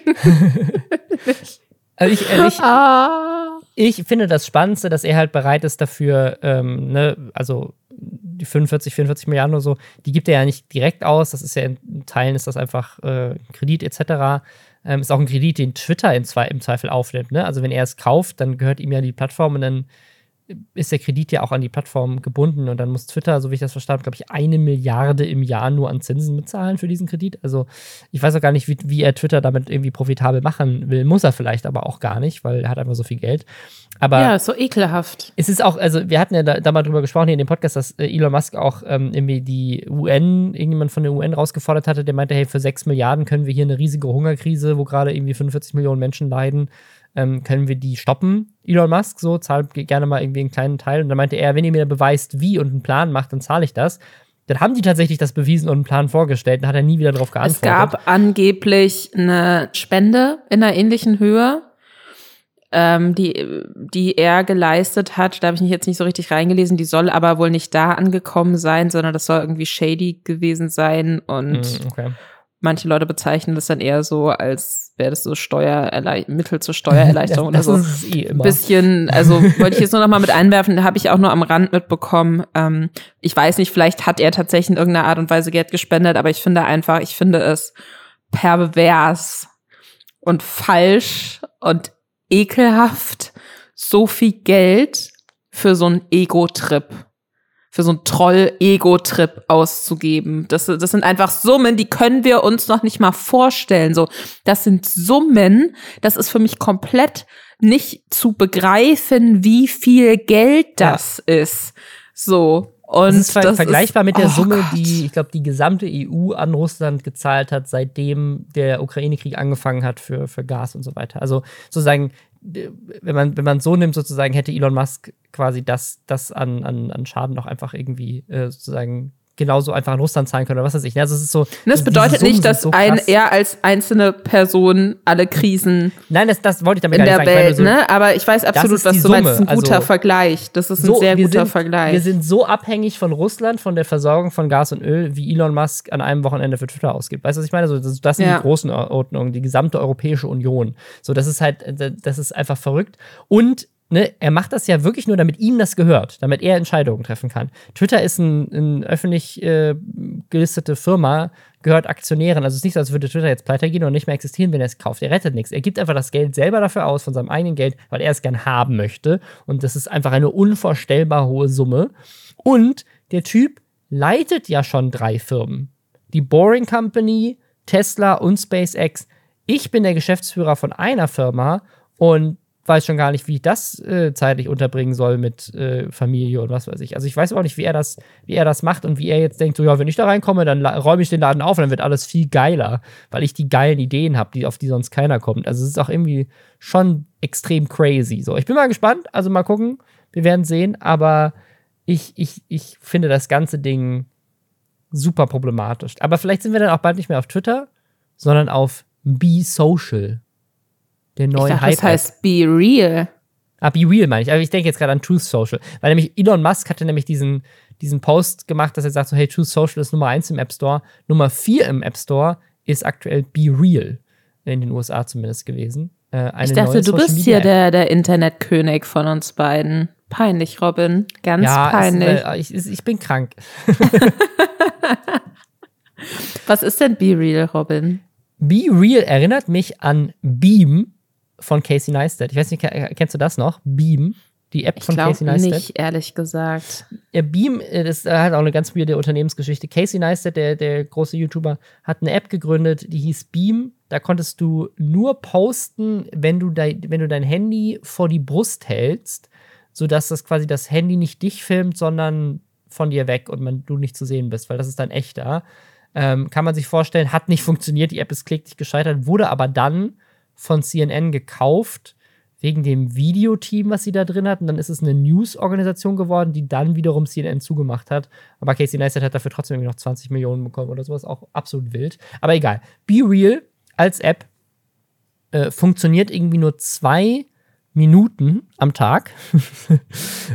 Also ich, also ich, ah. ich finde das Spannendste, dass er halt bereit ist dafür, ähm, ne, also die 45, 44 Milliarden oder so, die gibt er ja nicht direkt aus. Das ist ja in Teilen ist das einfach äh, Kredit etc. Ähm, ist auch ein Kredit, den Twitter im, Zwe im Zweifel aufnimmt. Ne? Also wenn er es kauft, dann gehört ihm ja die Plattform und dann ist der Kredit ja auch an die Plattform gebunden und dann muss Twitter, so wie ich das verstanden habe, glaube ich, eine Milliarde im Jahr nur an Zinsen bezahlen für diesen Kredit. Also ich weiß auch gar nicht, wie, wie er Twitter damit irgendwie profitabel machen will. Muss er vielleicht aber auch gar nicht, weil er hat einfach so viel Geld. Aber Ja, so ekelhaft. es ist auch, also wir hatten ja da, da mal drüber gesprochen hier in dem Podcast, dass äh, Elon Musk auch ähm, irgendwie die UN, irgendjemand von der UN rausgefordert hatte, der meinte, hey, für 6 Milliarden können wir hier eine riesige Hungerkrise, wo gerade irgendwie 45 Millionen Menschen leiden, ähm, können wir die stoppen, Elon Musk, so, zahlt ge- gerne mal irgendwie einen kleinen Teil. Und dann meinte er, wenn ihr mir beweist, wie und einen Plan macht, dann zahle ich das. Dann haben die tatsächlich das bewiesen und einen Plan vorgestellt. Dann hat er nie wieder darauf Es geantwortet. gab angeblich eine Spende in einer ähnlichen Höhe, ähm, die, die er geleistet hat. Da habe ich mich jetzt nicht so richtig reingelesen. Die soll aber wohl nicht da angekommen sein, sondern das soll irgendwie shady gewesen sein. Und Mm, okay. Manche Leute bezeichnen das dann eher so, als wäre das so Steuererlei Mittel zur Steuererleichterung das, oder so. ist eh immer. bisschen, also wollte ich jetzt nur noch mal mit einwerfen, habe ich auch nur am Rand mitbekommen. Ähm, ich weiß nicht, vielleicht hat er tatsächlich in irgendeiner Art und Weise Geld gespendet, aber ich finde einfach, ich finde es pervers und falsch und ekelhaft, so viel Geld für so einen Ego-Trip, für so einen Troll-Ego-Trip auszugeben. Das, das sind einfach Summen, die können wir uns noch nicht mal vorstellen. So, das sind Summen, das ist für mich komplett nicht zu begreifen, wie viel Geld das ist. So. Und das ist das vergleichbar mit der oh Summe, Gott. die, ich glaube, die gesamte EU an Russland gezahlt hat, seitdem der Ukraine-Krieg angefangen hat für, für Gas und so weiter. Also sozusagen, wenn man, wenn man so nimmt, sozusagen hätte Elon Musk quasi das, das an, an, an Schaden noch einfach irgendwie äh, sozusagen genauso einfach in Russland zahlen können oder was weiß ich. Also es ist so. Das bedeutet nicht, dass so ein, er als einzelne Person alle Krisen. Nein, das, das wollte ich damit in der sagen. Welt, so, ne? Aber ich weiß absolut, was du meinst. Das ist ein guter also, Vergleich. Das ist ein so, sehr guter sind, Vergleich. Wir sind so abhängig von Russland, von der Versorgung von Gas und Öl, wie Elon Musk an einem Wochenende für Twitter ausgibt. Weißt du, was ich meine? So, das, das sind ja. die großen Ordnungen, die gesamte Europäische Union. So, das ist halt, das ist einfach verrückt. Und ne, er macht das ja wirklich nur, damit ihm das gehört, damit er Entscheidungen treffen kann. Twitter ist eine ein öffentlich äh, gelistete Firma, gehört Aktionären. Also es ist nicht so, als würde Twitter jetzt pleite gehen und nicht mehr existieren, wenn er es kauft. Er rettet nichts. Er gibt einfach das Geld selber dafür aus, von seinem eigenen Geld, weil er es gern haben möchte. Und das ist einfach eine unvorstellbar hohe Summe. Und der Typ leitet ja schon drei Firmen. Die Boring Company, Tesla und SpaceX. Ich bin der Geschäftsführer von einer Firma und weiß schon gar nicht, wie ich das äh, zeitlich unterbringen soll mit äh, Familie und was weiß ich. Also ich weiß auch nicht, wie er das, wie er das macht und wie er jetzt denkt, so ja, wenn ich da reinkomme, dann räume ich den Laden auf und dann wird alles viel geiler, weil ich die geilen Ideen habe, die, auf die sonst keiner kommt. Also es ist auch irgendwie schon extrem crazy. So, ich bin mal gespannt, also mal gucken, wir werden sehen, aber ich, ich, ich finde das ganze Ding super problematisch. Aber vielleicht sind wir dann auch bald nicht mehr auf Twitter, sondern auf Be Social der neuen ich dachte, Hype. Das heißt Be Real. Ah, Be Real meine ich. Aber ich denke jetzt gerade an Truth Social. Weil nämlich Elon Musk hatte nämlich diesen, diesen Post gemacht, dass er sagt so, hey, Truth Social ist Nummer 1 im App Store. Nummer 4 im App Store ist aktuell Be Real. In den USA zumindest gewesen. Äh, ich dachte, du bist hier der, der Internetkönig von uns beiden. Peinlich, Robin. Ganz ja, peinlich. Es, äh, ich, ich bin krank. Was ist denn Be Real, Robin? Be Real erinnert mich an Beam von Casey Neistat. Ich weiß nicht, kennst du das noch? Beam, die App von Casey Neistat? nicht, ehrlich gesagt. Ja, Beam, äh, das hat auch eine ganz weirde Unternehmensgeschichte. Casey Neistat, der, der große YouTuber, hat eine App gegründet, die hieß Beam. Da konntest du nur posten, wenn du, dein, wenn du dein Handy vor die Brust hältst, sodass das quasi das Handy nicht dich filmt, sondern von dir weg und man, du nicht zu sehen bist, weil das ist dann echter. Ähm, kann man sich vorstellen, hat nicht funktioniert, die App ist kläglich gescheitert, wurde aber dann von CNN gekauft wegen dem Videoteam, was sie da drin hatten. Dann ist es eine News-Organisation geworden, die dann wiederum CNN zugemacht hat. Aber Casey Neistat hat dafür trotzdem irgendwie noch 20 Millionen bekommen oder sowas. Auch absolut wild. Aber egal. Be Real als App äh, funktioniert irgendwie nur zwei Minuten am Tag.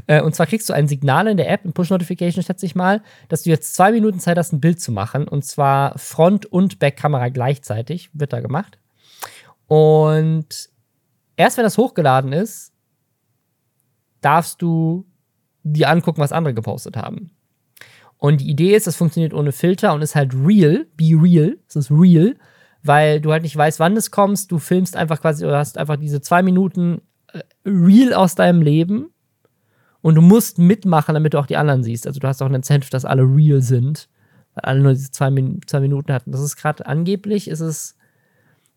Äh, und zwar kriegst du ein Signal in der App, ein Push-Notification, schätze ich mal, dass du jetzt zwei Minuten Zeit hast, ein Bild zu machen. Und zwar Front- und Backkamera gleichzeitig wird da gemacht. Und erst wenn das hochgeladen ist, darfst du dir angucken, was andere gepostet haben. Und die Idee ist, das funktioniert ohne Filter und ist halt real, be real, es ist real, weil du halt nicht weißt, wann es kommst. Du filmst einfach quasi, oder hast einfach diese zwei Minuten äh, real aus deinem Leben und du musst mitmachen, damit du auch die anderen siehst. Also du hast auch ein Incentive, dass alle real sind, weil alle nur diese zwei, zwei Minuten hatten. Das ist gerade angeblich, ist es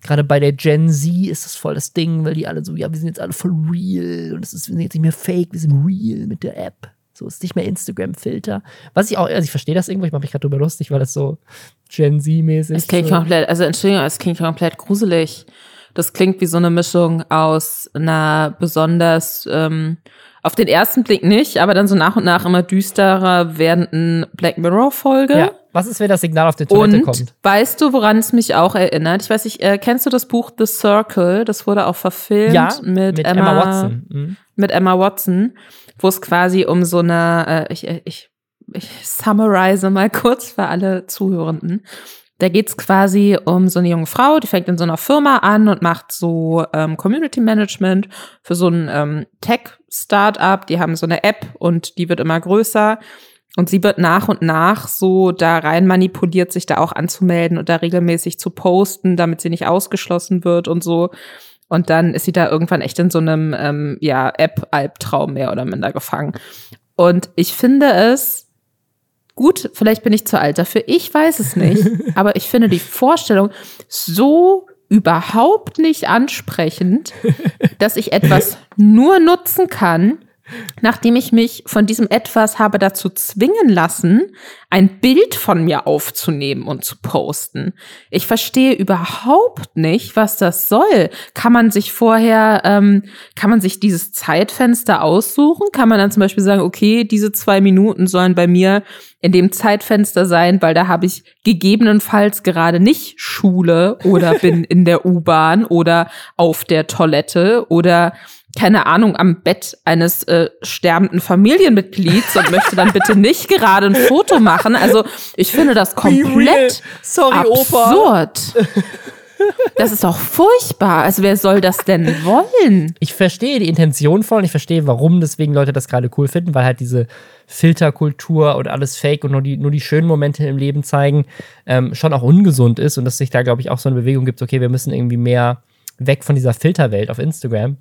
gerade bei der Gen Z ist das voll das Ding, weil die alle so, ja, wir sind jetzt alle voll real und es ist, wir sind jetzt nicht mehr fake, wir sind real mit der App. So ist nicht mehr Instagram-Filter. Was ich auch, also ich verstehe das irgendwo, ich mache mich gerade drüber lustig, weil das so Gen Z-mäßig ist. Es klingt so. komplett, also Entschuldigung, es klingt komplett gruselig. Das klingt wie so eine Mischung aus einer besonders ähm, auf den ersten Blick nicht, aber dann so nach und nach immer düsterer werdenden Black Mirror-Folge. Ja. Was ist, wenn das Signal auf der Toilette und kommt? Weißt du, woran es mich auch erinnert? Ich weiß nicht, äh, kennst du das Buch The Circle? Das wurde auch verfilmt ja, mit, mit Emma, Emma, Watson. Mhm. Mit Emma Watson, wo es quasi um so eine, äh, ich, äh, ich, ich summarize mal kurz für alle Zuhörenden. Da geht's quasi um so eine junge Frau, die fängt in so einer Firma an und macht so ähm, Community Management für so ein ähm, Tech-Startup. Die haben so eine App und die wird immer größer. Und sie wird nach und nach so da rein manipuliert, sich da auch anzumelden und da regelmäßig zu posten, damit sie nicht ausgeschlossen wird und so. Und dann ist sie da irgendwann echt in so einem ähm, ja, App-Albtraum mehr oder minder gefangen. Und ich finde es gut, vielleicht bin ich zu alt dafür, ich weiß es nicht. aber ich finde die Vorstellung so überhaupt nicht ansprechend, dass ich etwas nur nutzen kann, nachdem ich mich von diesem etwas habe dazu zwingen lassen, ein Bild von mir aufzunehmen und zu posten. Ich verstehe überhaupt nicht, was das soll. Kann man sich vorher, ähm, kann man sich dieses Zeitfenster aussuchen? Kann man dann zum Beispiel sagen, okay, diese zwei Minuten sollen bei mir in dem Zeitfenster sein, weil da habe ich gegebenenfalls gerade nicht Schule oder bin in der U-Bahn oder auf der Toilette oder keine Ahnung, am Bett eines äh, sterbenden Familienmitglieds und möchte dann bitte nicht gerade ein Foto machen. Also ich finde das komplett Sorry, absurd. Opa. Das ist doch furchtbar. Also wer soll das denn wollen? Ich verstehe die Intention voll und ich verstehe, warum deswegen Leute das gerade cool finden, weil halt diese Filterkultur und alles Fake und nur die, nur die schönen Momente im Leben zeigen, ähm, schon auch ungesund ist und dass sich da, glaube ich, auch so eine Bewegung gibt, okay, wir müssen irgendwie mehr weg von dieser Filterwelt auf Instagram.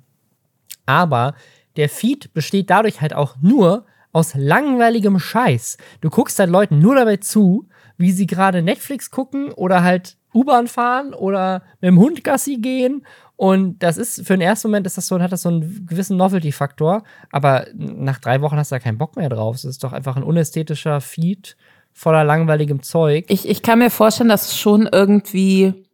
Aber der Feed besteht dadurch halt auch nur aus langweiligem Scheiß. Du guckst halt Leuten nur dabei zu, wie sie gerade Netflix gucken oder halt U-Bahn fahren oder mit dem Hund Gassi gehen. Und das ist für den ersten Moment ist das so, hat das so einen gewissen Novelty-Faktor. Aber nach drei Wochen hast du da keinen Bock mehr drauf. Es ist doch einfach ein unästhetischer Feed voller langweiligem Zeug. Ich, ich kann mir vorstellen, dass es schon irgendwie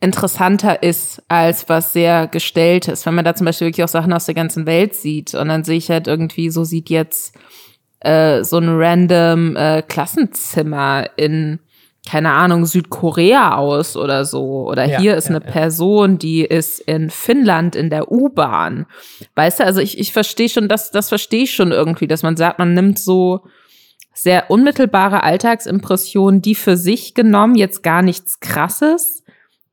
interessanter ist als was sehr gestelltes. Wenn man da zum Beispiel wirklich auch Sachen aus der ganzen Welt sieht und dann sehe ich halt irgendwie, so sieht jetzt äh, so ein random äh, Klassenzimmer in keine Ahnung, Südkorea aus oder so. Oder ja, hier ist ja, eine ja. Person, die ist in Finnland in der U-Bahn. Weißt du, also ich, ich verstehe schon, das, das verstehe ich schon irgendwie, dass man sagt, man nimmt so sehr unmittelbare Alltagsimpressionen, die für sich genommen jetzt gar nichts krasses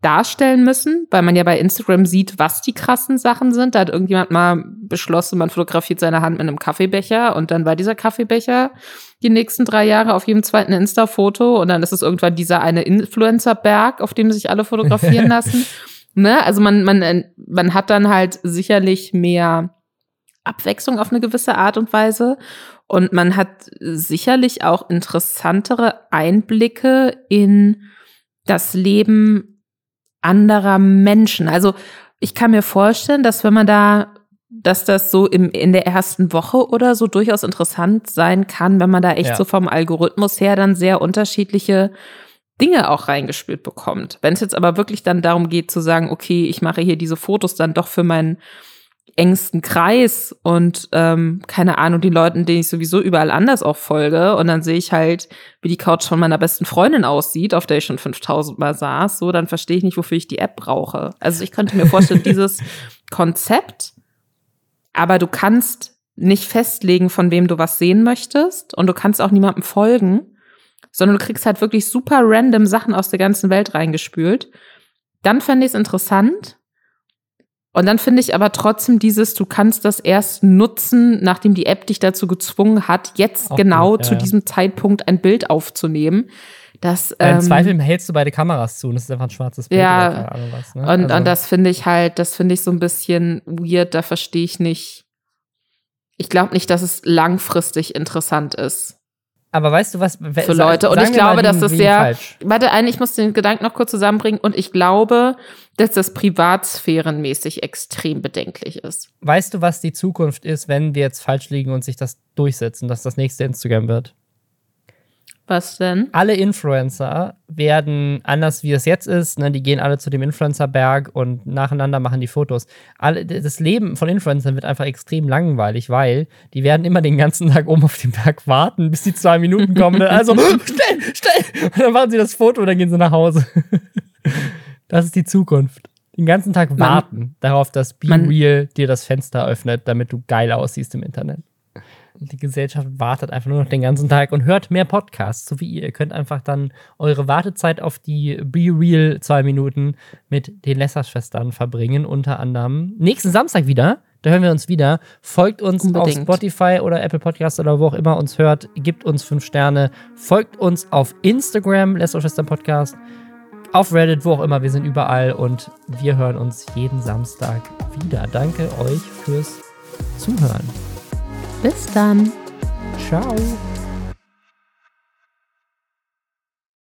darstellen müssen, weil man ja bei Instagram sieht, was die krassen Sachen sind. Da hat irgendjemand mal beschlossen, man fotografiert seine Hand mit einem Kaffeebecher und dann war dieser Kaffeebecher die nächsten drei Jahre auf jedem zweiten Insta-Foto und dann ist es irgendwann dieser eine Influencer-Berg, auf dem sich alle fotografieren lassen. ne? Also man, man, man hat dann halt sicherlich mehr Abwechslung auf eine gewisse Art und Weise. Und man hat sicherlich auch interessantere Einblicke in das Leben anderer Menschen. Also ich kann mir vorstellen, dass wenn man da dass das so im, in der ersten Woche oder so durchaus interessant sein kann, wenn man da echt ja. so vom Algorithmus her dann sehr unterschiedliche Dinge auch reingespielt bekommt. Wenn es jetzt aber wirklich dann darum geht zu sagen, okay, ich mache hier diese Fotos dann doch für meinen engsten Kreis und ähm, keine Ahnung, die Leuten, denen ich sowieso überall anders auch folge und dann sehe ich halt, wie die Couch von meiner besten Freundin aussieht, auf der ich schon 5000 Mal saß, so, dann verstehe ich nicht, wofür ich die App brauche. Also ich könnte mir vorstellen, dieses Konzept aber du kannst nicht festlegen, von wem du was sehen möchtest und du kannst auch niemandem folgen, sondern du kriegst halt wirklich super random Sachen aus der ganzen Welt reingespült. Dann fände ich es interessant. Und dann finde ich aber trotzdem dieses, du kannst das erst nutzen, nachdem die App dich dazu gezwungen hat, jetzt auch genau gut, ja, zu ja. diesem Zeitpunkt ein Bild aufzunehmen. Das, ähm, Im Zweifel hältst du beide Kameras zu und es ist einfach ein schwarzes Bild. Ja, was, ne? und, also. und das finde ich halt, das finde ich so ein bisschen weird, da verstehe ich nicht. Ich glaube nicht, dass es langfristig interessant ist. Aber weißt du was? Für Leute. Und ich glaube, dass das sehr. Falsch. Warte, ein, ich muss den Gedanken noch kurz zusammenbringen. Und ich glaube, dass das privatsphärenmäßig extrem bedenklich ist. Weißt du, was die Zukunft ist, wenn wir jetzt falsch liegen und sich das durchsetzen, dass das nächste Instagram wird? Was denn? Alle Influencer werden, anders wie es jetzt ist, ne, die gehen alle zu dem Influencerberg und nacheinander machen die Fotos. Alle, das Leben von Influencern wird einfach extrem langweilig, weil die werden immer den ganzen Tag oben auf dem Berg warten, bis die zwei Minuten kommen. also, schnell, schnell! Und dann machen sie das Foto und dann gehen sie nach Hause. das ist die Zukunft. Den ganzen Tag warten man, darauf, dass Be Real dir das Fenster öffnet, damit du geil aussiehst im Internet die Gesellschaft wartet einfach nur noch den ganzen Tag und hört mehr Podcasts, so wie ihr. Ihr könnt einfach dann eure Wartezeit auf die Be Real zwei Minuten mit den Lesser-Schwestern verbringen, unter anderem nächsten Samstag wieder. Da hören wir uns wieder. Folgt uns Unbedingt. auf Spotify oder Apple Podcasts oder wo auch immer uns hört. Gebt uns fünf Sterne. Folgt uns auf Instagram, Lesser Schwestern Podcast. Auf Reddit, wo auch immer. Wir sind überall und wir hören uns jeden Samstag wieder. Danke euch fürs Zuhören. Bis dann. Ciao.